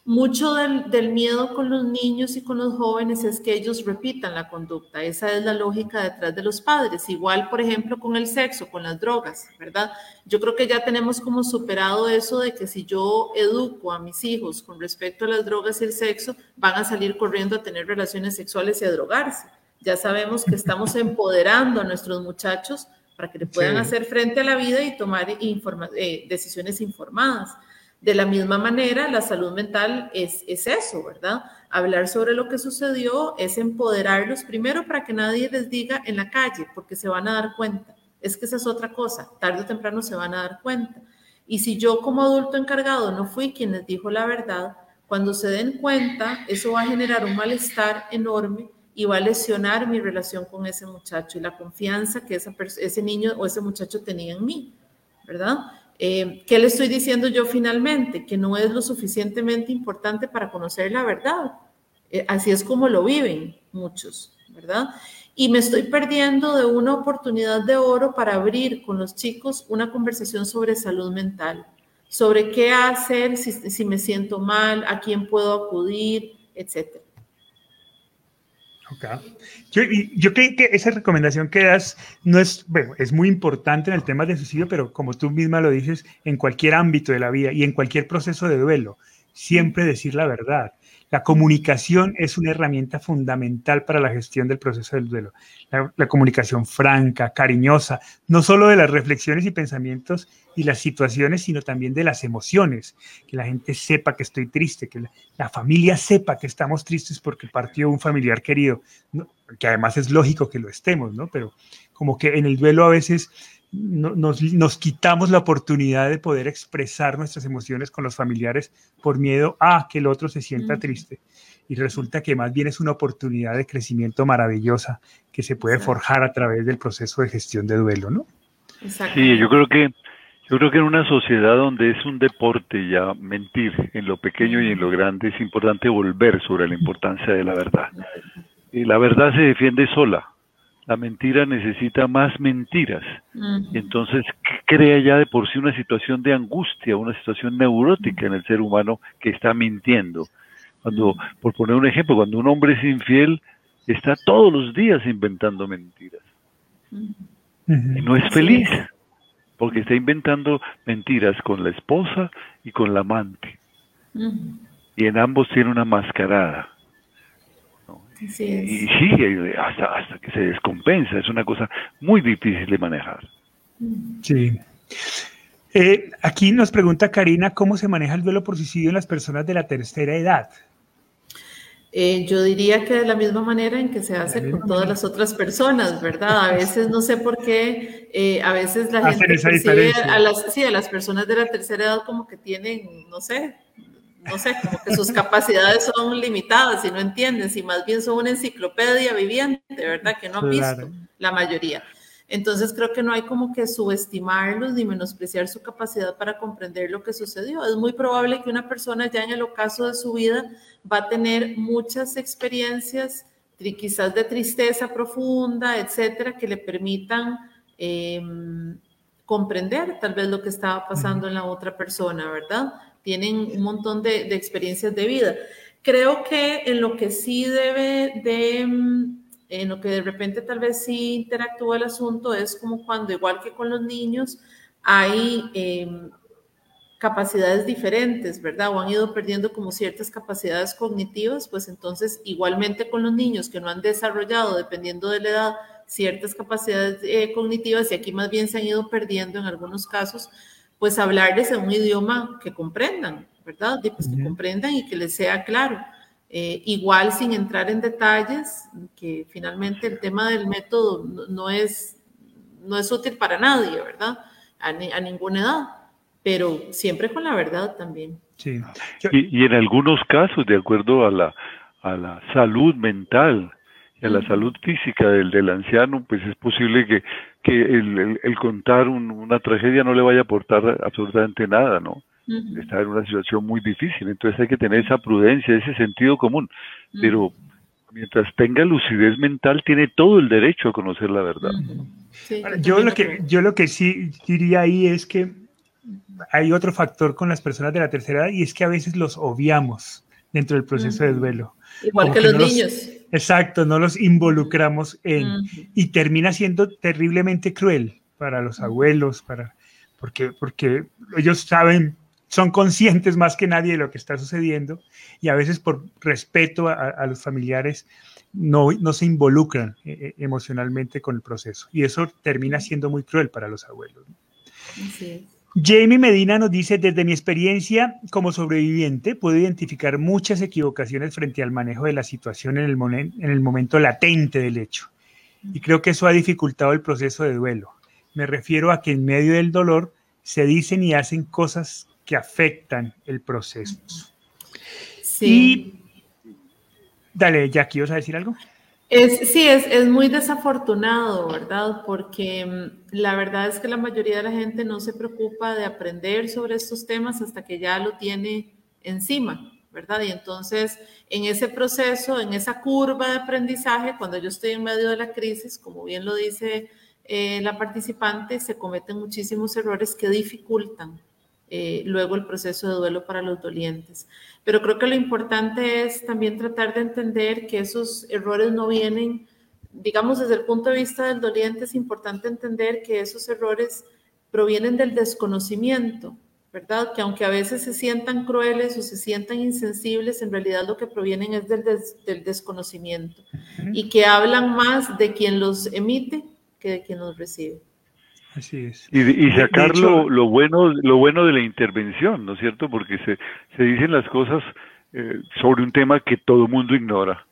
Mucho del, miedo con los niños y con los jóvenes es que ellos repitan la conducta. Esa es la lógica detrás de los padres. Igual, por ejemplo, con el sexo, con las drogas, ¿verdad? Yo creo que ya tenemos como superado eso de que si yo educo a mis hijos con respecto a las drogas y el sexo, van a salir corriendo a tener relaciones sexuales y a drogarse. Ya sabemos que estamos (laughs) empoderando a nuestros muchachos para que le puedan hacer frente a la vida y tomar eh, decisiones informadas. De la misma manera, la salud mental es, es eso, ¿verdad? Hablar sobre lo que sucedió es empoderarlos primero para que nadie les diga en la calle, porque se van a dar cuenta. Es que esa es otra cosa, tarde o temprano se van a dar cuenta. Y si yo como adulto encargado no fui quien les dijo la verdad, cuando se den cuenta, eso va a generar un malestar enorme y va a lesionar mi relación con ese muchacho y la confianza que ese niño o ese muchacho tenía en mí, ¿verdad? Eh, ¿Qué le estoy diciendo yo finalmente? Que no es lo suficientemente importante para conocer la verdad. Eh, así es como lo viven muchos, ¿verdad? Y me estoy perdiendo de una oportunidad de oro para abrir con los chicos una conversación sobre salud mental, sobre qué hacer si, me siento mal, a quién puedo acudir, etcétera. Yo, yo creo que esa recomendación que das no es, es muy importante en el tema del suicidio, pero como tú misma lo dices, en cualquier ámbito de la vida y en cualquier proceso de duelo, siempre decir la verdad. La comunicación es una herramienta fundamental para la gestión del proceso del duelo. La, comunicación franca, cariñosa, no solo de las reflexiones y pensamientos y las situaciones, sino también de las emociones. Que la gente sepa que estoy triste, que la, familia sepa que estamos tristes porque partió un familiar querido, que además es lógico que lo estemos, ¿no? Pero como que en el duelo a veces nos, nos, quitamos la oportunidad de poder expresar nuestras emociones con los familiares por miedo a que el otro se sienta triste. Y resulta que más bien es una oportunidad de crecimiento maravillosa que se puede forjar a través del proceso de gestión de duelo, ¿no? Sí, yo creo que yo creo que en una sociedad donde es un deporte ya mentir en lo pequeño y en lo grande es importante volver sobre la (laughs) importancia de la verdad. Y la verdad se defiende sola, la mentira necesita más mentiras. Y entonces crea ya de por sí una situación de angustia, una situación neurótica en el ser humano que está mintiendo. Cuando, por poner un ejemplo, cuando un hombre es infiel, está todos los días inventando mentiras. Y no es feliz, porque está inventando mentiras con la esposa y con la amante. Y en ambos tiene una mascarada. Y sí, hasta, hasta que se descompensa, es una cosa muy difícil de manejar. Sí. Eh, aquí nos pregunta Karina, ¿cómo se maneja el duelo por suicidio en las personas de la tercera edad? Eh, yo diría que de la misma manera en que se hace con todas las otras personas, ¿verdad? A veces no sé por qué, eh, a veces la gente percibe a las, sí, a las personas de la tercera edad como que tienen, no sé, no sé, como que sus capacidades son limitadas y no entienden, si más bien son una enciclopedia viviente, ¿verdad? Que no han visto la mayoría. Entonces creo que no hay como que subestimarlos ni menospreciar su capacidad para comprender lo que sucedió. Es muy probable que una persona ya en el ocaso de su vida va a tener muchas experiencias, quizás de tristeza profunda, etcétera, que le permitan em, comprender tal vez lo que estaba pasando en la otra persona, ¿verdad? Tienen un montón de, experiencias de vida. Creo que en lo que sí debe de, mm, en lo que de repente tal vez sí interactúa el asunto es como cuando, igual que con los niños, hay em, capacidades diferentes, ¿verdad? O han ido perdiendo como ciertas capacidades cognitivas, pues entonces igualmente con los niños que no han desarrollado, dependiendo de la edad, ciertas capacidades eh, cognitivas y aquí más bien se han ido perdiendo en algunos casos, pues hablarles en un idioma que comprendan, ¿verdad? Pues que comprendan y que les sea claro. Eh, igual sin entrar en detalles, que finalmente el tema del método no, es, no es útil para nadie, ¿verdad? A, ninguna edad, pero siempre con la verdad también. Sí. Y, en algunos casos, de acuerdo a la, a la salud mental y a la salud física del, del anciano, pues es posible que que el, el, contar una tragedia no le vaya a aportar absolutamente nada, ¿no? Está en una situación muy difícil, entonces hay que tener esa prudencia, ese sentido común, pero mientras tenga lucidez mental tiene todo el derecho a conocer la verdad. yo, lo que, yo lo que sí diría ahí es que hay otro factor con las personas de la tercera edad y es que a veces los obviamos dentro del proceso de duelo. Igual que, los niños. Exacto, no los involucramos en y termina siendo terriblemente cruel para los abuelos, para porque porque ellos saben son conscientes más que nadie de lo que está sucediendo y a veces por respeto a, los familiares no, no se involucran eh, eh, emocionalmente con el proceso. Y eso termina siendo muy cruel para los abuelos. Jamie Medina nos dice, desde mi experiencia como sobreviviente, puedo identificar muchas equivocaciones frente al manejo de la situación en el, en el momento latente del hecho. Y creo que eso ha dificultado el proceso de duelo. Me refiero a que en medio del dolor se dicen y hacen cosas que afectan el proceso. Sí. dale, Jackie, ¿vas a decir algo? Es, sí, es, es, muy desafortunado, ¿verdad? Porque mm, la verdad es que la mayoría de la gente no se preocupa de aprender sobre estos temas hasta que ya lo tiene encima, ¿verdad? Y entonces, en ese proceso, en esa curva de aprendizaje, cuando yo estoy en medio de la crisis, como bien lo dice eh, la participante, se cometen muchísimos errores que dificultan eh, luego el proceso de duelo para los dolientes. Pero creo que lo importante es también tratar de entender que esos errores no vienen, digamos, desde el punto de vista del doliente, es importante entender que esos errores provienen del desconocimiento, ¿verdad? Que aunque a veces se sientan crueles o se sientan insensibles, en realidad lo que provienen es del, del desconocimiento y que hablan más de quien los emite que de quien los recibe. Así es. Y, sacar lo, bueno, lo bueno de la intervención, ¿no es cierto? Porque se, se dicen las cosas eh, sobre un tema que todo el mundo ignora.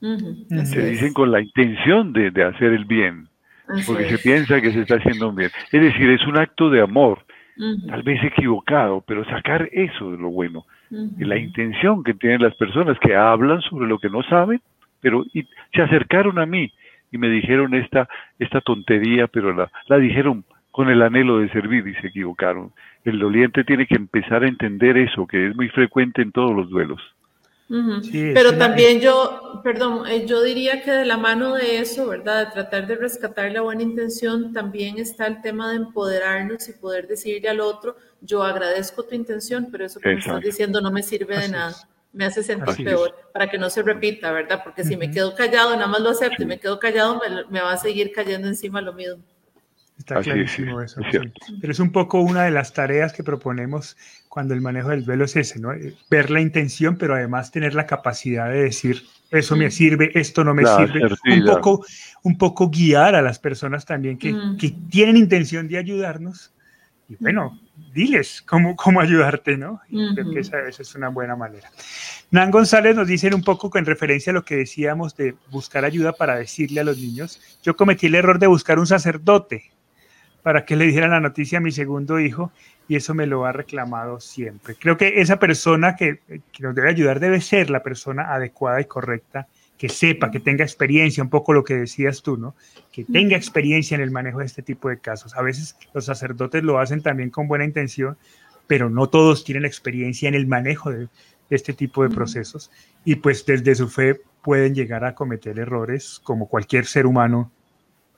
Se dicen con la intención de, hacer el bien, porque se piensa que se está haciendo un bien. Es decir, es un acto de amor, tal vez equivocado, pero sacar eso de lo bueno, la intención que tienen las personas que hablan sobre lo que no saben, pero y se acercaron a mí y me dijeron esta, esta tontería, pero la, la dijeron con el anhelo de servir y se equivocaron. El doliente tiene que empezar a entender eso, que es muy frecuente en todos los duelos. Pero también yo, perdón, eh, yo diría que de la mano de eso, ¿verdad? De tratar de rescatar la buena intención, también está el tema de empoderarnos y poder decirle al otro, yo agradezco tu intención, pero eso que me estás diciendo no me sirve de nada me hace sentir peor, para que no se repita, ¿verdad? Porque si me quedo callado, nada más lo acepto y me quedo callado, me, va a seguir cayendo encima lo mismo. Está clarísimo eso. Pero es un poco una de las tareas que proponemos cuando el manejo del duelo es ese, ¿no? Eh, ver la intención, pero además tener la capacidad de decir, eso me sirve, esto no me sirve. Un poco, un poco guiar a las personas también que, que tienen intención de ayudarnos. Y bueno, diles cómo, cómo ayudarte, ¿no? creo que esa, es una buena manera. Nan González nos dice un poco en referencia a lo que decíamos de buscar ayuda para decirle a los niños. Yo cometí el error de buscar un sacerdote para que le diera la noticia a mi segundo hijo y eso me lo ha reclamado siempre. Creo que esa persona que, que nos debe ayudar debe ser la persona adecuada y correcta que sepa, que tenga experiencia, un poco lo que decías tú, ¿no? Que tenga experiencia en el manejo de este tipo de casos. A veces los sacerdotes lo hacen también con buena intención, pero no todos tienen experiencia en el manejo de, este tipo de procesos y pues desde su fe pueden llegar a cometer errores como cualquier ser humano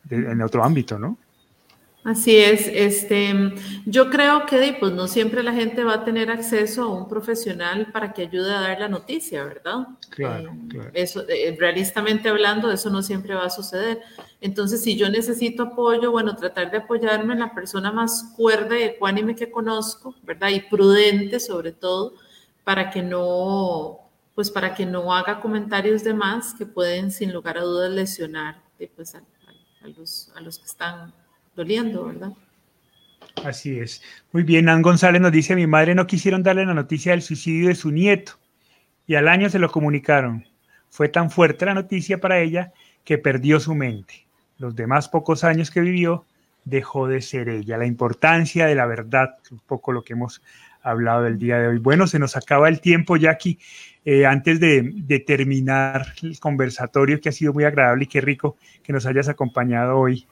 en otro ámbito, ¿no? Así es, este, yo creo que pues, no siempre la gente va a tener acceso a un profesional para que ayude a dar la noticia, ¿verdad? Claro, eh, Eso, eh, realistamente hablando, eso no siempre va a suceder. Entonces, si yo necesito apoyo, bueno, tratar de apoyarme en la persona más cuerda y ecuánime que conozco, ¿verdad? Y prudente sobre todo, para que no, pues para que no haga comentarios de más que pueden sin lugar a dudas lesionar pues, a, los, a los que están ¿verdad? Así es. Muy bien, Ann González nos dice, mi madre no quisieron darle la noticia del suicidio de su nieto y al año se lo comunicaron. Fue tan fuerte la noticia para ella que perdió su mente. Los demás pocos años que vivió dejó de ser ella. La importancia de la verdad, un poco lo que hemos hablado del día de hoy. Bueno, se nos acaba el tiempo, Jackie. Eh, antes de, de, terminar el conversatorio, que ha sido muy agradable y qué rico que nos hayas acompañado hoy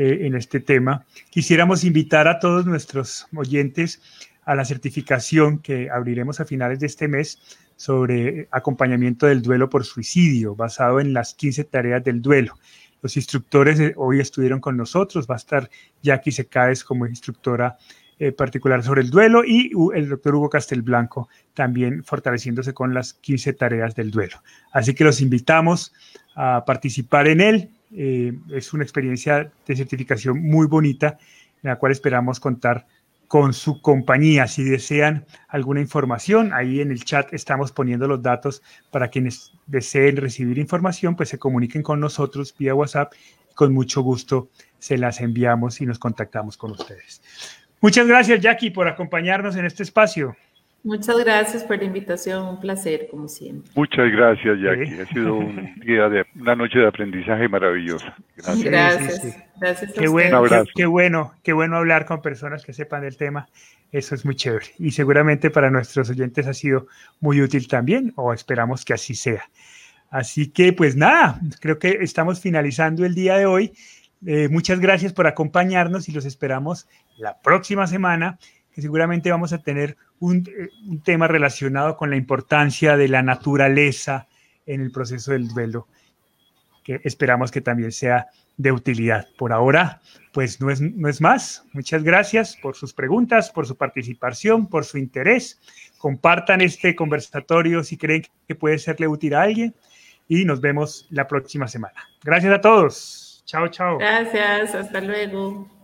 eh, en este tema. Quisiéramos invitar a todos nuestros oyentes a la certificación que abriremos a finales de este mes sobre acompañamiento del duelo por suicidio, basado en las 15 tareas del duelo. Los instructores hoy estuvieron con nosotros, va a estar Jackie Secaes como instructora eh, particular sobre el duelo y el doctor Hugo Castelblanco también fortaleciéndose con las 15 tareas del duelo. Así que los invitamos a participar en él. Eh, es una experiencia de certificación muy bonita en la cual esperamos contar con su compañía. Si desean alguna información, ahí en el chat estamos poniendo los datos para quienes deseen recibir información, pues se comuniquen con nosotros vía WhatsApp. Con mucho gusto se las enviamos y nos contactamos con ustedes. Muchas gracias, Jackie, por acompañarnos en este espacio. Muchas gracias por la invitación, un placer, como siempre. Muchas gracias, Jackie. Ha sido un (laughs) día de, una noche de aprendizaje maravillosa. Gracias. Gracias. qué, bueno, qué, bueno, qué bueno hablar con personas que sepan del tema. Eso es muy chévere. Y seguramente para nuestros oyentes ha sido muy útil también, o esperamos que así sea. Así que, pues nada, creo que estamos finalizando el día de hoy. Eh, muchas gracias por acompañarnos y los esperamos la próxima semana, seguramente vamos a tener un, eh, un, tema relacionado con la importancia de la naturaleza en el proceso del duelo, que esperamos que también sea de utilidad. Por ahora, pues no es, no es más. Muchas gracias por sus preguntas, por su participación, por su interés. Compartan este conversatorio si creen que puede serle útil a alguien y nos vemos la próxima semana. Gracias a todos. Chao, chao. Gracias, hasta luego.